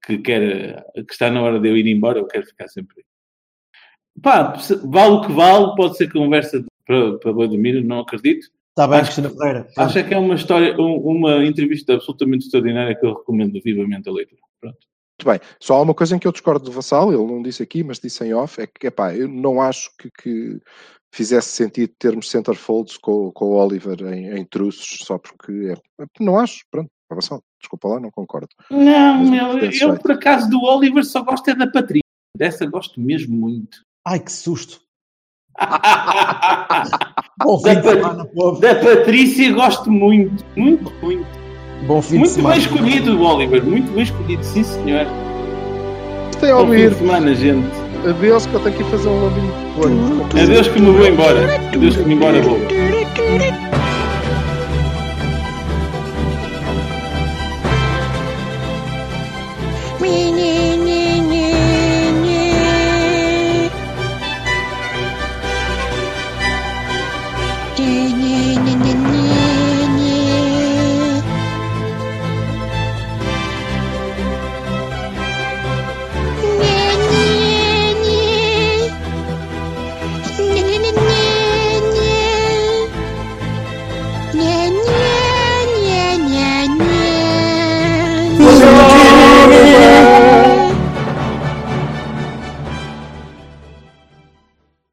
que, quer, que está na hora de eu ir embora, eu quero ficar sempre. Pá, vale o que vale, pode ser conversa de- para, para dormir, não acredito. Está bem, Acho- Cristina Ferreira. Acho é que é uma história, um- uma entrevista absolutamente extraordinária que eu recomendo vivamente a leitura. Pronto. Muito bem. Só há uma coisa em que eu discordo do Vassal, ele não disse aqui, mas disse em off, é que, epá, eu não acho que, que fizesse sentido termos centerfolds com, com o Oliver em, em truços, só porque é, não acho, pronto, Vassal, desculpa lá, não concordo. Não, Mas meu, eu jeito. por acaso do Oliver só gosto é da Patrícia. Dessa gosto mesmo muito. Ai, que susto. da povo. Patrícia gosto muito, muito, muito. Bom fim de Muito semana. bem escolhido, Oliver. Muito bem escolhido, sim senhor. Tem a Bom fim ouvir, de semana, gente. adeus que eu tenho que fazer um laminho de. Adeus que me vou embora. Adeus que me embora vou.